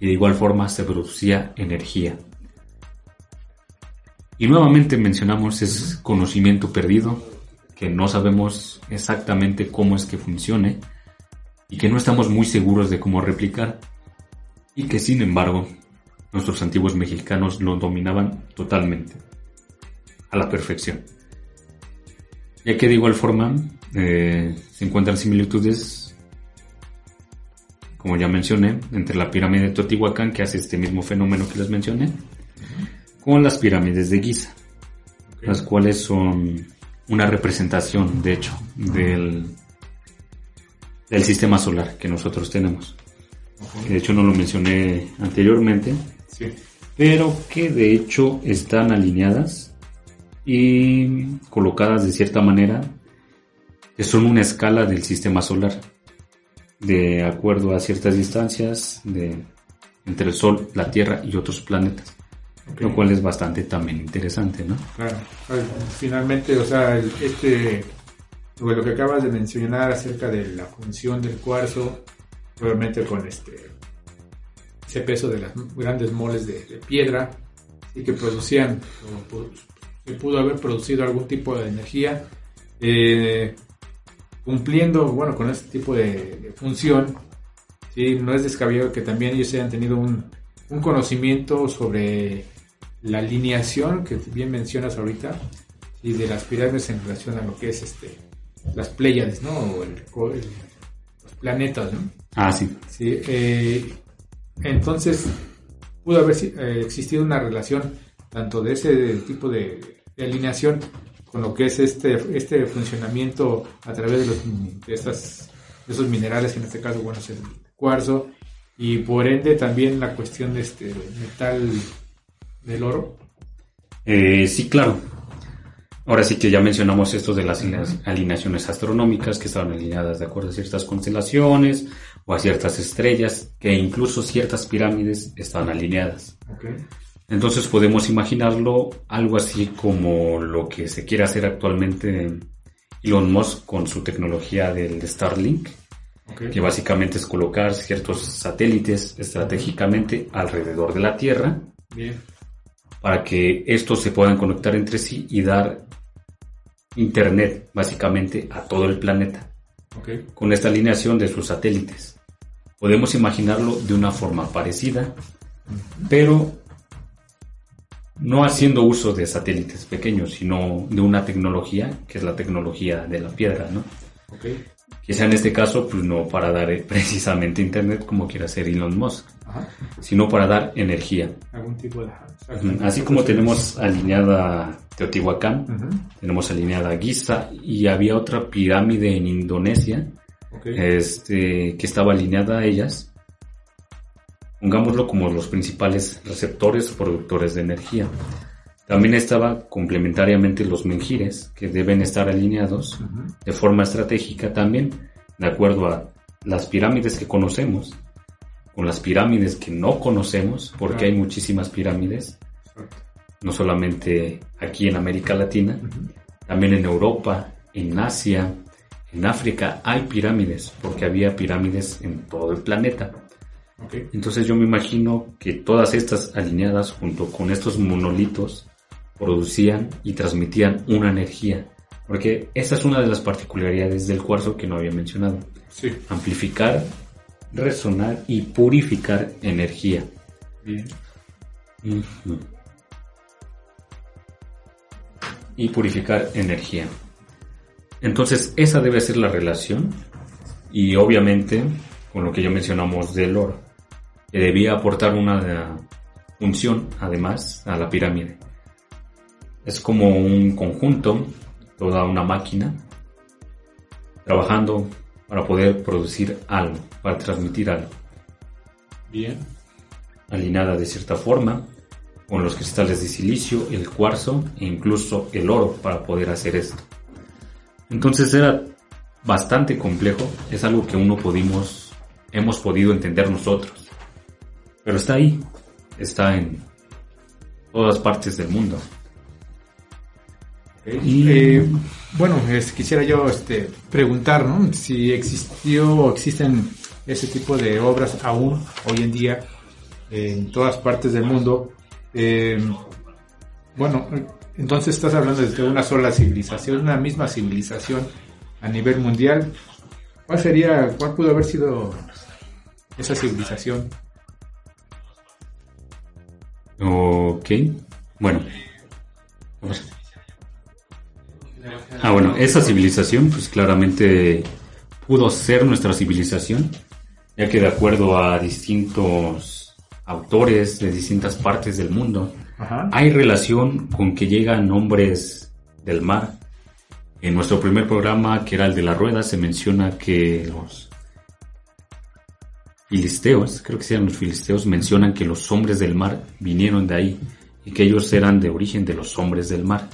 y de igual forma se producía energía. Y nuevamente mencionamos ese conocimiento perdido, que no sabemos exactamente cómo es que funcione, y que no estamos muy seguros de cómo replicar, y que sin embargo nuestros antiguos mexicanos lo dominaban totalmente, a la perfección. Ya que de igual forma eh, se encuentran similitudes, como ya mencioné, entre la pirámide de Teotihuacán, que hace este mismo fenómeno que les mencioné, con las pirámides de Giza, las cuales son una representación, de hecho, del, del sistema solar que nosotros tenemos. De hecho, no lo mencioné anteriormente, Sí. pero que de hecho están alineadas y colocadas de cierta manera que son una escala del sistema solar de acuerdo a ciertas distancias de, entre el Sol, la Tierra y otros planetas, lo cual es bastante también interesante, ¿no? Claro, finalmente, o sea, este, lo que acabas de mencionar acerca de la función del cuarzo, obviamente con este ese peso de las grandes moles de, de piedra y que producían, o se pudo haber producido algún tipo de energía, eh, cumpliendo, bueno, con este tipo de, de función, sí, no es descabellado que también ellos hayan tenido un, un conocimiento sobre la alineación que bien mencionas ahorita y de las pirámides en relación a lo que es este las Pléyades, ¿no? O el- el- los planetas, ¿no? Ah, sí. Sí, eh, entonces pudo haber eh, existido una relación tanto de ese tipo de, de alineación con lo que es este, este funcionamiento a través de, los, de, estas, de esos minerales, que en este caso, bueno, es el cuarzo, y por ende también la cuestión de este metal del oro. Eh, sí, claro. Ahora sí que ya mencionamos esto de las aline- alineaciones astronómicas que estaban alineadas de acuerdo a ciertas constelaciones o a ciertas estrellas, que incluso ciertas pirámides estaban alineadas. Ok, Entonces podemos imaginarlo algo así como lo que se quiere hacer actualmente Elon Musk con su tecnología del Starlink, ok. que básicamente es colocar ciertos satélites estratégicamente alrededor de la Tierra Bien, para que estos se puedan conectar entre sí y dar internet básicamente a todo el planeta ok, con esta alineación de sus satélites. Podemos imaginarlo de una forma parecida, pero no haciendo uso de satélites pequeños, sino de una tecnología que es la tecnología de la piedra, ¿no? ok. Quizá en este caso, pues no para dar eh, precisamente internet como quiere hacer Elon Musk, Ajá. sino para dar energía. Algún tipo de... Así como tenemos alineada Teotihuacán, tenemos alineada Giza y había otra pirámide en Indonesia este, que estaba alineada a ellas. Pongámoslo como los principales receptores o productores de energía. También estaba complementariamente los menjires, que deben estar alineados de forma estratégica también, de acuerdo a las pirámides que conocemos, con las pirámides que no conocemos, porque hay muchísimas pirámides, no solamente aquí en América Latina, también en Europa, en Asia, en África hay pirámides, porque había pirámides en todo el planeta. Entonces yo me imagino que todas estas alineadas junto con estos monolitos producían y transmitían una energía. Porque esa es una de las particularidades del cuarzo que no había mencionado. Sí. Amplificar, resonar y purificar energía. Bien. Y purificar energía. Entonces esa debe ser la relación. Y obviamente con lo que ya mencionamos del oro. Que debía aportar una función además a la pirámide. Es como un conjunto, toda una máquina, trabajando para poder producir algo, para transmitir algo Bien. alineada de cierta forma con los cristales de silicio, el cuarzo e incluso el oro para poder hacer esto. Entonces era bastante complejo, es algo que uno pudimos, hemos podido entender nosotros. Pero está ahí, está en todas partes del mundo. Y- Eh, bueno, es- quisiera yo este, preguntar ¿no? si existió o existen ese tipo de obras aún hoy en día en todas partes del mundo. Eh, bueno, entonces estás hablando de una sola civilización, una misma civilización a nivel mundial. ¿Cuál sería, cuál pudo haber sido esa civilización? Ok, bueno. Ah, bueno, esa civilización pues claramente pudo ser nuestra civilización, ya que de acuerdo a distintos autores de distintas partes del mundo, Ajá. hay relación con que llegan hombres del mar. En nuestro primer programa, que era el de la rueda, se menciona que los filisteos, creo que sean los filisteos, mencionan que los hombres del mar vinieron de ahí y que ellos eran de origen de los hombres del mar.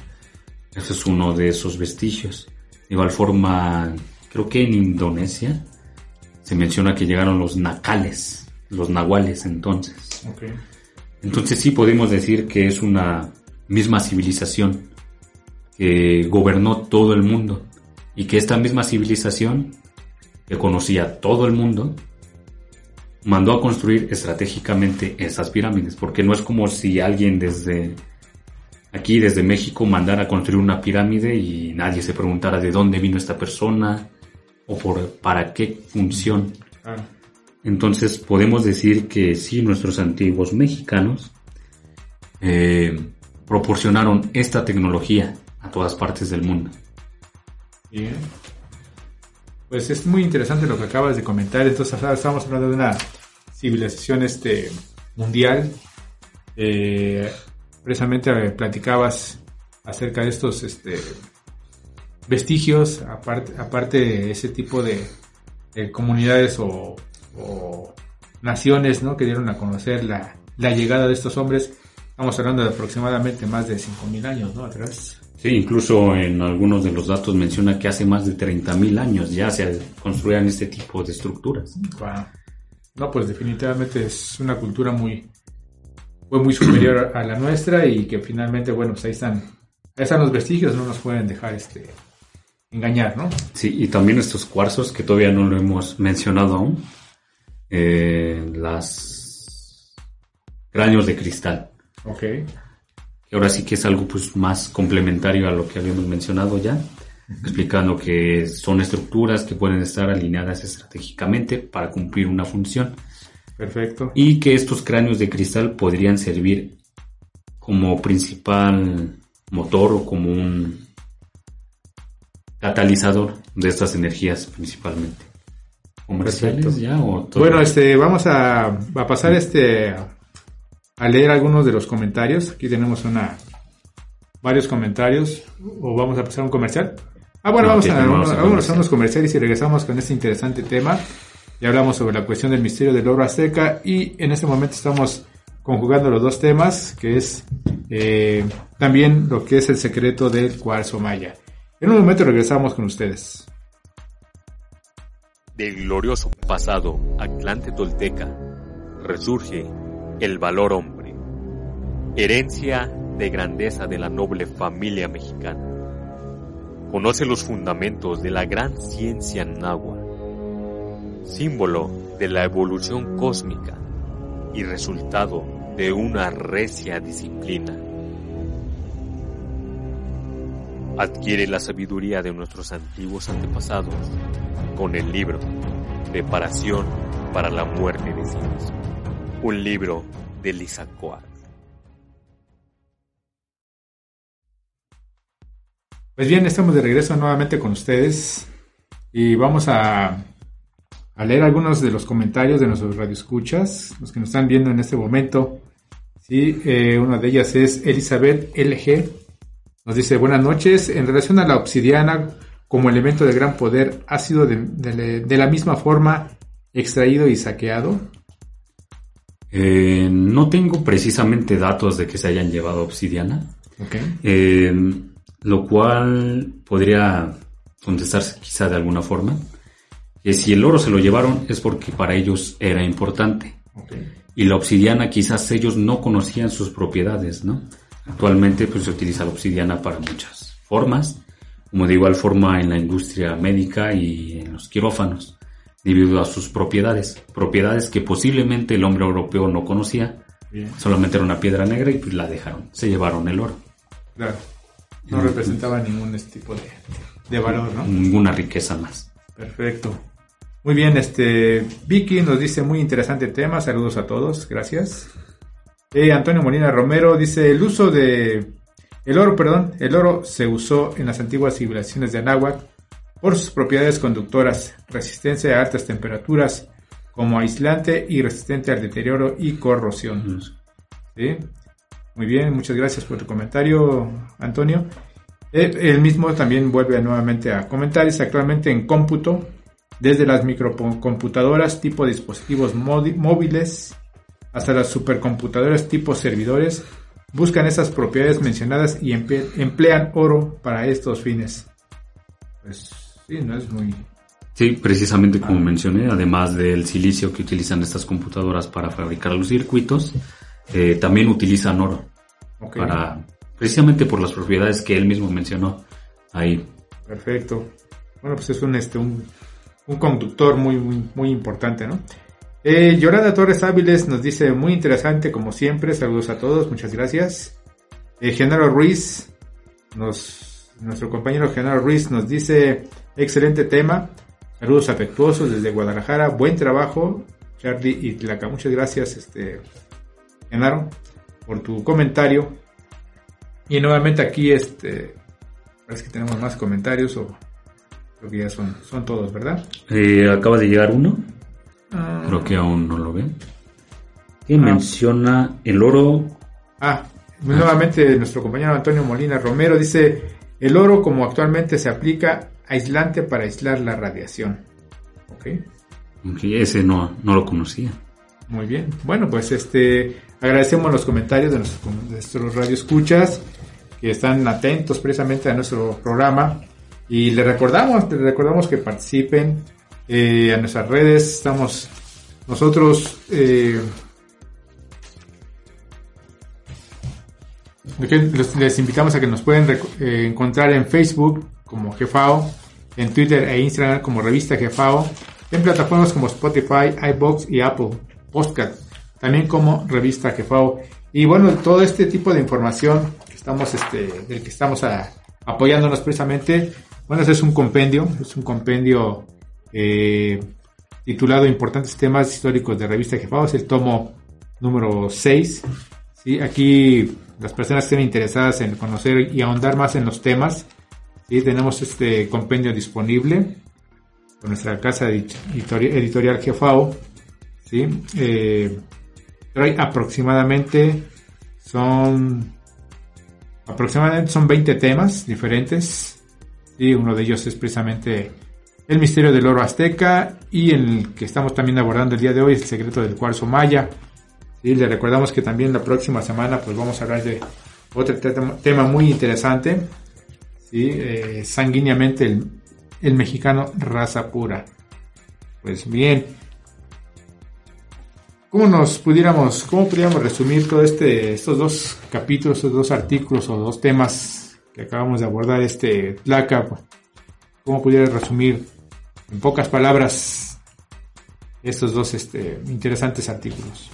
Ese es uno de esos vestigios. De igual forma, creo que en Indonesia se menciona que llegaron los nacales, los nahuales entonces. Entonces sí podemos decir que es una misma civilización que gobernó todo el mundo y que esta misma civilización que conocía todo el mundo mandó a construir estratégicamente esas pirámides porque no es como si alguien desde aquí desde México mandara a construir una pirámide y nadie se preguntara de dónde vino esta persona o por para qué función Claro. Entonces podemos decir que sí, nuestros antiguos mexicanos eh, proporcionaron esta tecnología a todas partes del mundo. Bien. Pues es muy interesante lo que acabas de comentar. Entonces estamos hablando de una civilización este, mundial. Eh, precisamente eh, platicabas acerca de estos este, vestigios, aparte, aparte de ese tipo de comunidades o, o naciones ¿no? que dieron a conocer la, la llegada de estos hombres. Estamos hablando de aproximadamente más de 5.000 años ¿no? atrás. Sí, incluso en algunos de los datos menciona que hace más de 30.000 años ya se construían este tipo de estructuras. Wow. No, pues definitivamente es una cultura muy, fue muy superior a la nuestra y que finalmente, bueno, pues ahí están, ahí están los vestigios, no nos pueden dejar este engañar, ¿no? Sí, y también estos cuarzos que todavía no lo hemos mencionado aún, eh, las cráneos de cristal. Ok. ahora sí que es algo pues más complementario a lo que habíamos mencionado ya, explicando que son estructuras que pueden estar alineadas estratégicamente para cumplir una función Perfecto. y que estos cráneos de cristal podrían servir como principal motor o como un catalizador de estas energías principalmente. ¿Comerciales ya o todo? Bueno, este, vamos a, a pasar este a leer algunos de los comentarios. Aquí tenemos una varios comentarios. O vamos a pasar a un comercial. Ah, bueno, No, vamos a, vamos a unos comerciales y regresamos con este interesante tema. Ya hablamos sobre la cuestión del misterio del oro azteca y en este momento estamos conjugando los dos temas, que es eh, también lo que es el secreto del cuarzo maya. En un momento regresamos con ustedes. Del glorioso pasado Atlante Tolteca resurge el valor hombre, herencia de grandeza de la noble familia mexicana. Conoce los fundamentos de la gran ciencia náhuatl, símbolo de la evolución cósmica y resultado de una recia disciplina. Adquiere la sabiduría de nuestros antiguos antepasados con el libro Preparación para la muerte de mismo. Un libro de Lisa Coat. Pues bien, estamos de regreso nuevamente con ustedes y vamos a, a leer algunos de los comentarios de nuestros radioescuchas, los que nos están viendo en este momento. Sí, eh, una de ellas es Elizabeth LG. Nos dice, buenas noches, en relación a la obsidiana como elemento de gran poder, ¿ha sido de, de- de la misma forma extraído y saqueado? Eh, no tengo precisamente datos de que se hayan llevado obsidiana, Ok. eh, lo cual podría contestarse quizá de alguna forma. Que si el oro se lo llevaron es porque para ellos era importante. ok. Y la obsidiana quizás ellos no conocían sus propiedades, ¿no? Actualmente pues se utiliza la obsidiana para muchas formas, como de igual forma en la industria médica y en los quirófanos, debido a sus propiedades, propiedades que posiblemente el hombre europeo no conocía, Bien, solamente era una piedra negra y pues la dejaron, se llevaron el oro. claro. No representaba ningún este tipo de, de valor, ¿no? Ninguna riqueza más. Perfecto. Muy bien, este Vicky nos dice muy interesante tema. Saludos a todos, gracias. Eh, Antonio Molina Romero dice el uso de el oro, perdón, el oro se usó en las antiguas civilizaciones de Anáhuac por sus propiedades conductoras, resistencia a altas temperaturas, como aislante y resistente al deterioro y corrosión. ¿Sí? Muy bien, muchas gracias por tu comentario, Antonio. Eh, Él mismo también vuelve nuevamente a comentar, dice actualmente en cómputo, desde las microcomputadoras tipo dispositivos móviles hasta las supercomputadoras tipo servidores, buscan esas propiedades mencionadas y emplean oro para estos fines. Pues sí, no es muy... Sí, precisamente como mencioné, además del silicio que utilizan estas computadoras para fabricar los circuitos, eh, también utilizan oro. para precisamente por las propiedades que él mismo mencionó ahí. Perfecto. Bueno, pues es un, este, un, un conductor muy, muy, muy importante, ¿no? Eh, Yolanda Torres Áviles nos dice, muy interesante como siempre, saludos a todos, muchas gracias. Eh, Genaro Ruiz, nos, nuestro compañero Genaro Ruiz nos dice, excelente tema, saludos afectuosos desde Guadalajara, buen trabajo, Charlie y Tlaca, muchas gracias, este, Genaro, por tu comentario. Y nuevamente aquí, este, parece que tenemos más comentarios o creo que ya son, son todos, ¿verdad? Eh, acaba de llegar uno, Ah, creo que aún no lo ven. Que Ah. menciona el oro. Ah, nuevamente nuestro compañero Antonio Molina Romero dice, el oro como actualmente se aplica aislante para aislar la radiación. Ok, Ese no, no lo conocía. muy bien. Bueno, pues este agradecemos los comentarios de nuestros, de nuestros radioescuchas que están atentos precisamente a nuestro programa y les recordamos, les recordamos que participen eh, a nuestras redes. Estamos nosotros eh, les, invitamos a que nos pueden eh, encontrar en Facebook como Jefao, en Twitter e Instagram como Revista Jefao, en plataformas como Spotify, iBox y Apple Podcast, también como Revista Jefao. Y bueno, todo este tipo de información que estamos, este, del que estamos apoyándonos precisamente, bueno, ese es un compendio, es un compendio eh, titulado Importantes temas históricos de Revista Jefao, es el tomo número 6. ¿sí? Aquí las personas que estén interesadas en conocer y ahondar más en los temas, ¿sí? tenemos este compendio disponible con nuestra casa edit- editori- editorial Jefao. ¿sí? Eh, trae aproximadamente son aproximadamente son 20 temas diferentes. ¿sí? Uno de ellos es precisamente el misterio del oro azteca y el que estamos también abordando el día de hoy, el secreto del cuarzo maya. Y le recordamos que también la próxima semana pues vamos a hablar de otro tema, muy interesante, ¿sí? Eh, sanguíneamente el, mexicano raza pura. Pues bien. ¿cómo nos pudiéramos, cómo pudiéramos resumir todo este, estos dos capítulos, estos dos artículos o dos temas que acabamos de abordar, este Tlaca? ¿Cómo pudiera resumir en pocas palabras estos dos este, interesantes artículos?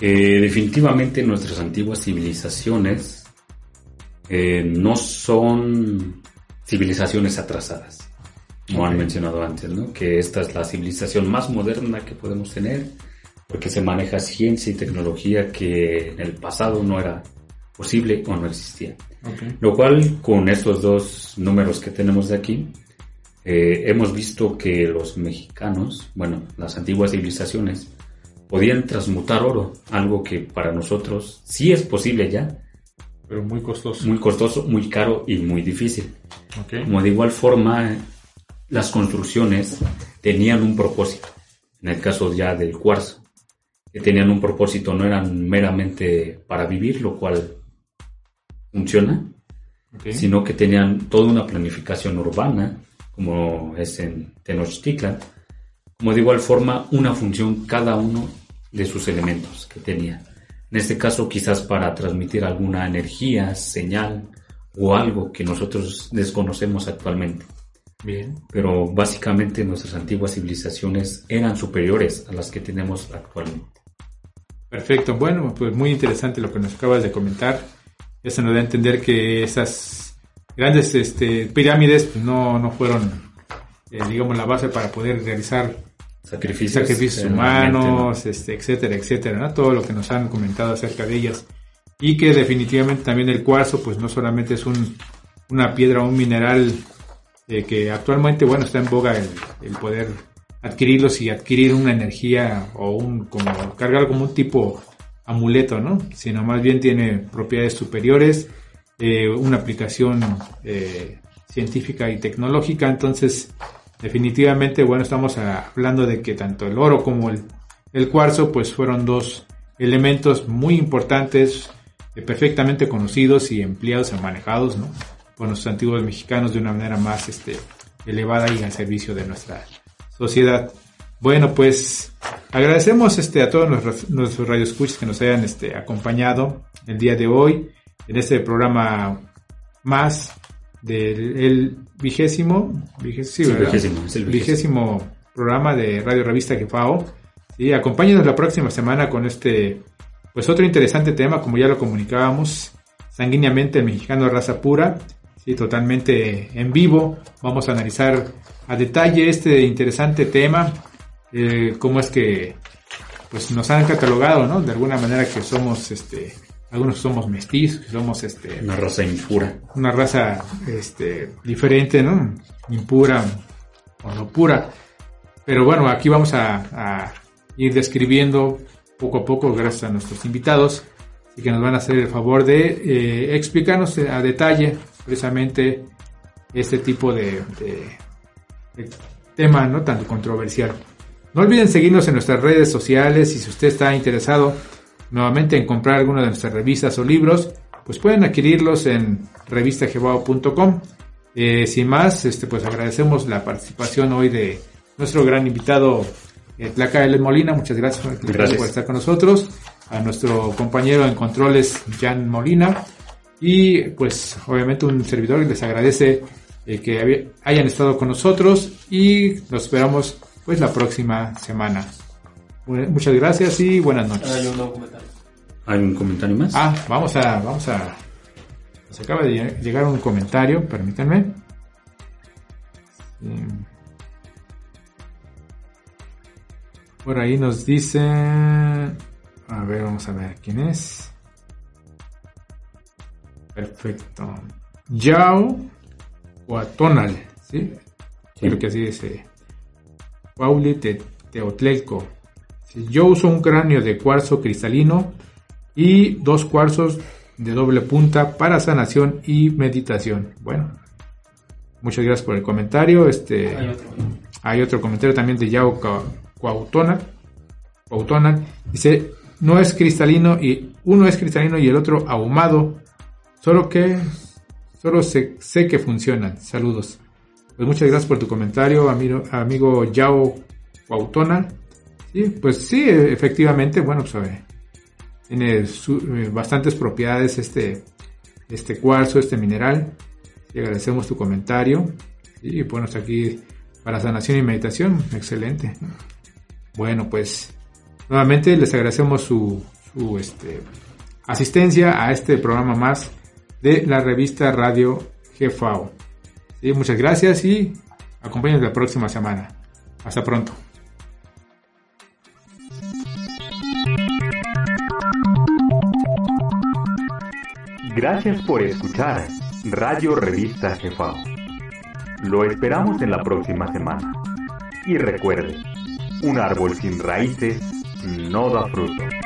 definitivamente nuestras antiguas civilizaciones eh, no son civilizaciones atrasadas, como han mencionado antes, ¿no? que esta es la civilización más moderna que podemos tener, porque se maneja ciencia y tecnología que en el pasado no era posible o no existía. Lo cual, con estos dos números que tenemos de aquí, eh, hemos visto que los mexicanos, bueno, las antiguas civilizaciones, podían transmutar oro, algo que para nosotros sí es posible ya, Pero muy costoso. muy costoso, muy caro y muy difícil. Como de igual forma, las construcciones tenían un propósito. En el caso ya del cuarzo, que tenían un propósito, no eran meramente para vivir, lo cual funciona, sino que tenían toda una planificación urbana, como es en Tenochtitlan, como de igual forma una función cada uno de sus elementos que tenía. En este caso quizás para transmitir alguna energía, señal o algo que nosotros desconocemos actualmente. Bien. Pero básicamente nuestras antiguas civilizaciones eran superiores a las que tenemos actualmente. Perfecto. Bueno, pues muy interesante lo que nos acabas de comentar. Eso nos da a entender que esas grandes este, pirámides pues, no, no fueron, eh, digamos, la base para poder realizar Sacrificios, sacrificios generalmente, ¿no? humanos, este, etcétera, etcétera, ¿no? Todo lo que nos han comentado acerca de ellas. Y que definitivamente también el cuarzo, pues no solamente es un, una piedra o un mineral eh, que actualmente, bueno, está en boga el, el poder adquirirlos y adquirir una energía o un, como, cargar como un tipo amuleto, ¿no? Sino más bien tiene propiedades superiores, eh, una aplicación eh, científica y tecnológica, entonces definitivamente, bueno, estamos hablando de que tanto el oro como el, el cuarzo, pues fueron dos elementos muy importantes, eh, perfectamente conocidos y empleados y manejados, ¿no? Por los antiguos mexicanos de una manera más este, elevada y al servicio de nuestra sociedad. Bueno, pues agradecemos este, a todos nuestros, nuestros radioescuchas que nos hayan este, acompañado el día de hoy en este programa más del el vigésimo, vigésimo, sí, ¿verdad? vigésimo, el vigésimo programa de Radio Revista Jefao. Sí, acompáñenos la próxima semana con este, pues otro interesante tema, como ya lo comunicábamos, sanguíneamente el mexicano de raza pura, sí, totalmente en vivo. Vamos a analizar a detalle este interesante tema, eh, cómo es que pues nos han catalogado, ¿no? De alguna manera que somos, este, algunos somos mestizos, que somos, este, Una raza impura. una raza este, diferente, ¿no? Impura o no pura. Pero bueno, aquí vamos a, a ir describiendo poco a poco, gracias a nuestros invitados, y que nos van a hacer el favor de eh, explicarnos a detalle precisamente este tipo de, de- de tema, ¿no? Tan controversial. No olviden seguirnos en nuestras redes sociales y si usted está interesado nuevamente en comprar alguna de nuestras revistas o libros, pues pueden adquirirlos en revistajebao.com. Eh, sin más, este, pues agradecemos la participación hoy de nuestro gran invitado eh, Tlaca L. Molina. Muchas gracias, por estar con nosotros. A nuestro compañero en controles, Jan Molina. Y pues obviamente un servidor les agradece eh, que hayan estado con nosotros y nos esperamos pues la próxima semana. Muchas gracias y buenas noches. Comentario. ¿Hay un comentario más? Ah, vamos a, vamos a. Nos acaba de lle- llegar un comentario, permítanme. Sí. Por ahí nos dice. A ver, vamos a ver quién es. Perfecto. Yao Huatonal, ¿sí? Creo que así dice. Pauli Te- Teotlelco. Yo uso un cráneo de cuarzo cristalino y dos cuarzos de doble punta para sanación y meditación. Bueno, muchas gracias por el comentario. Este, Hay otro. hay otro comentario también de Yao. Cuauhtonal. Dice, no es cristalino y uno es cristalino y el otro ahumado. Solo que, solo sé, sé que funcionan. Saludos. Pues muchas gracias por tu comentario, amigo, amigo Yao Cuautona. Sí, pues sí, efectivamente, bueno, pues tiene eh, bastantes propiedades este, este cuarzo, este mineral. Y agradecemos tu comentario. Y bueno, hasta aquí para sanación y meditación, excelente. Bueno, pues nuevamente les agradecemos su, su este, asistencia a este programa más de la revista Radio GFAO. Muchas gracias y acompáñenos la próxima semana. Hasta pronto. Gracias por escuchar Radio Revista Jefao. Lo esperamos en la próxima semana. Y recuerde, un árbol sin raíces no da fruto.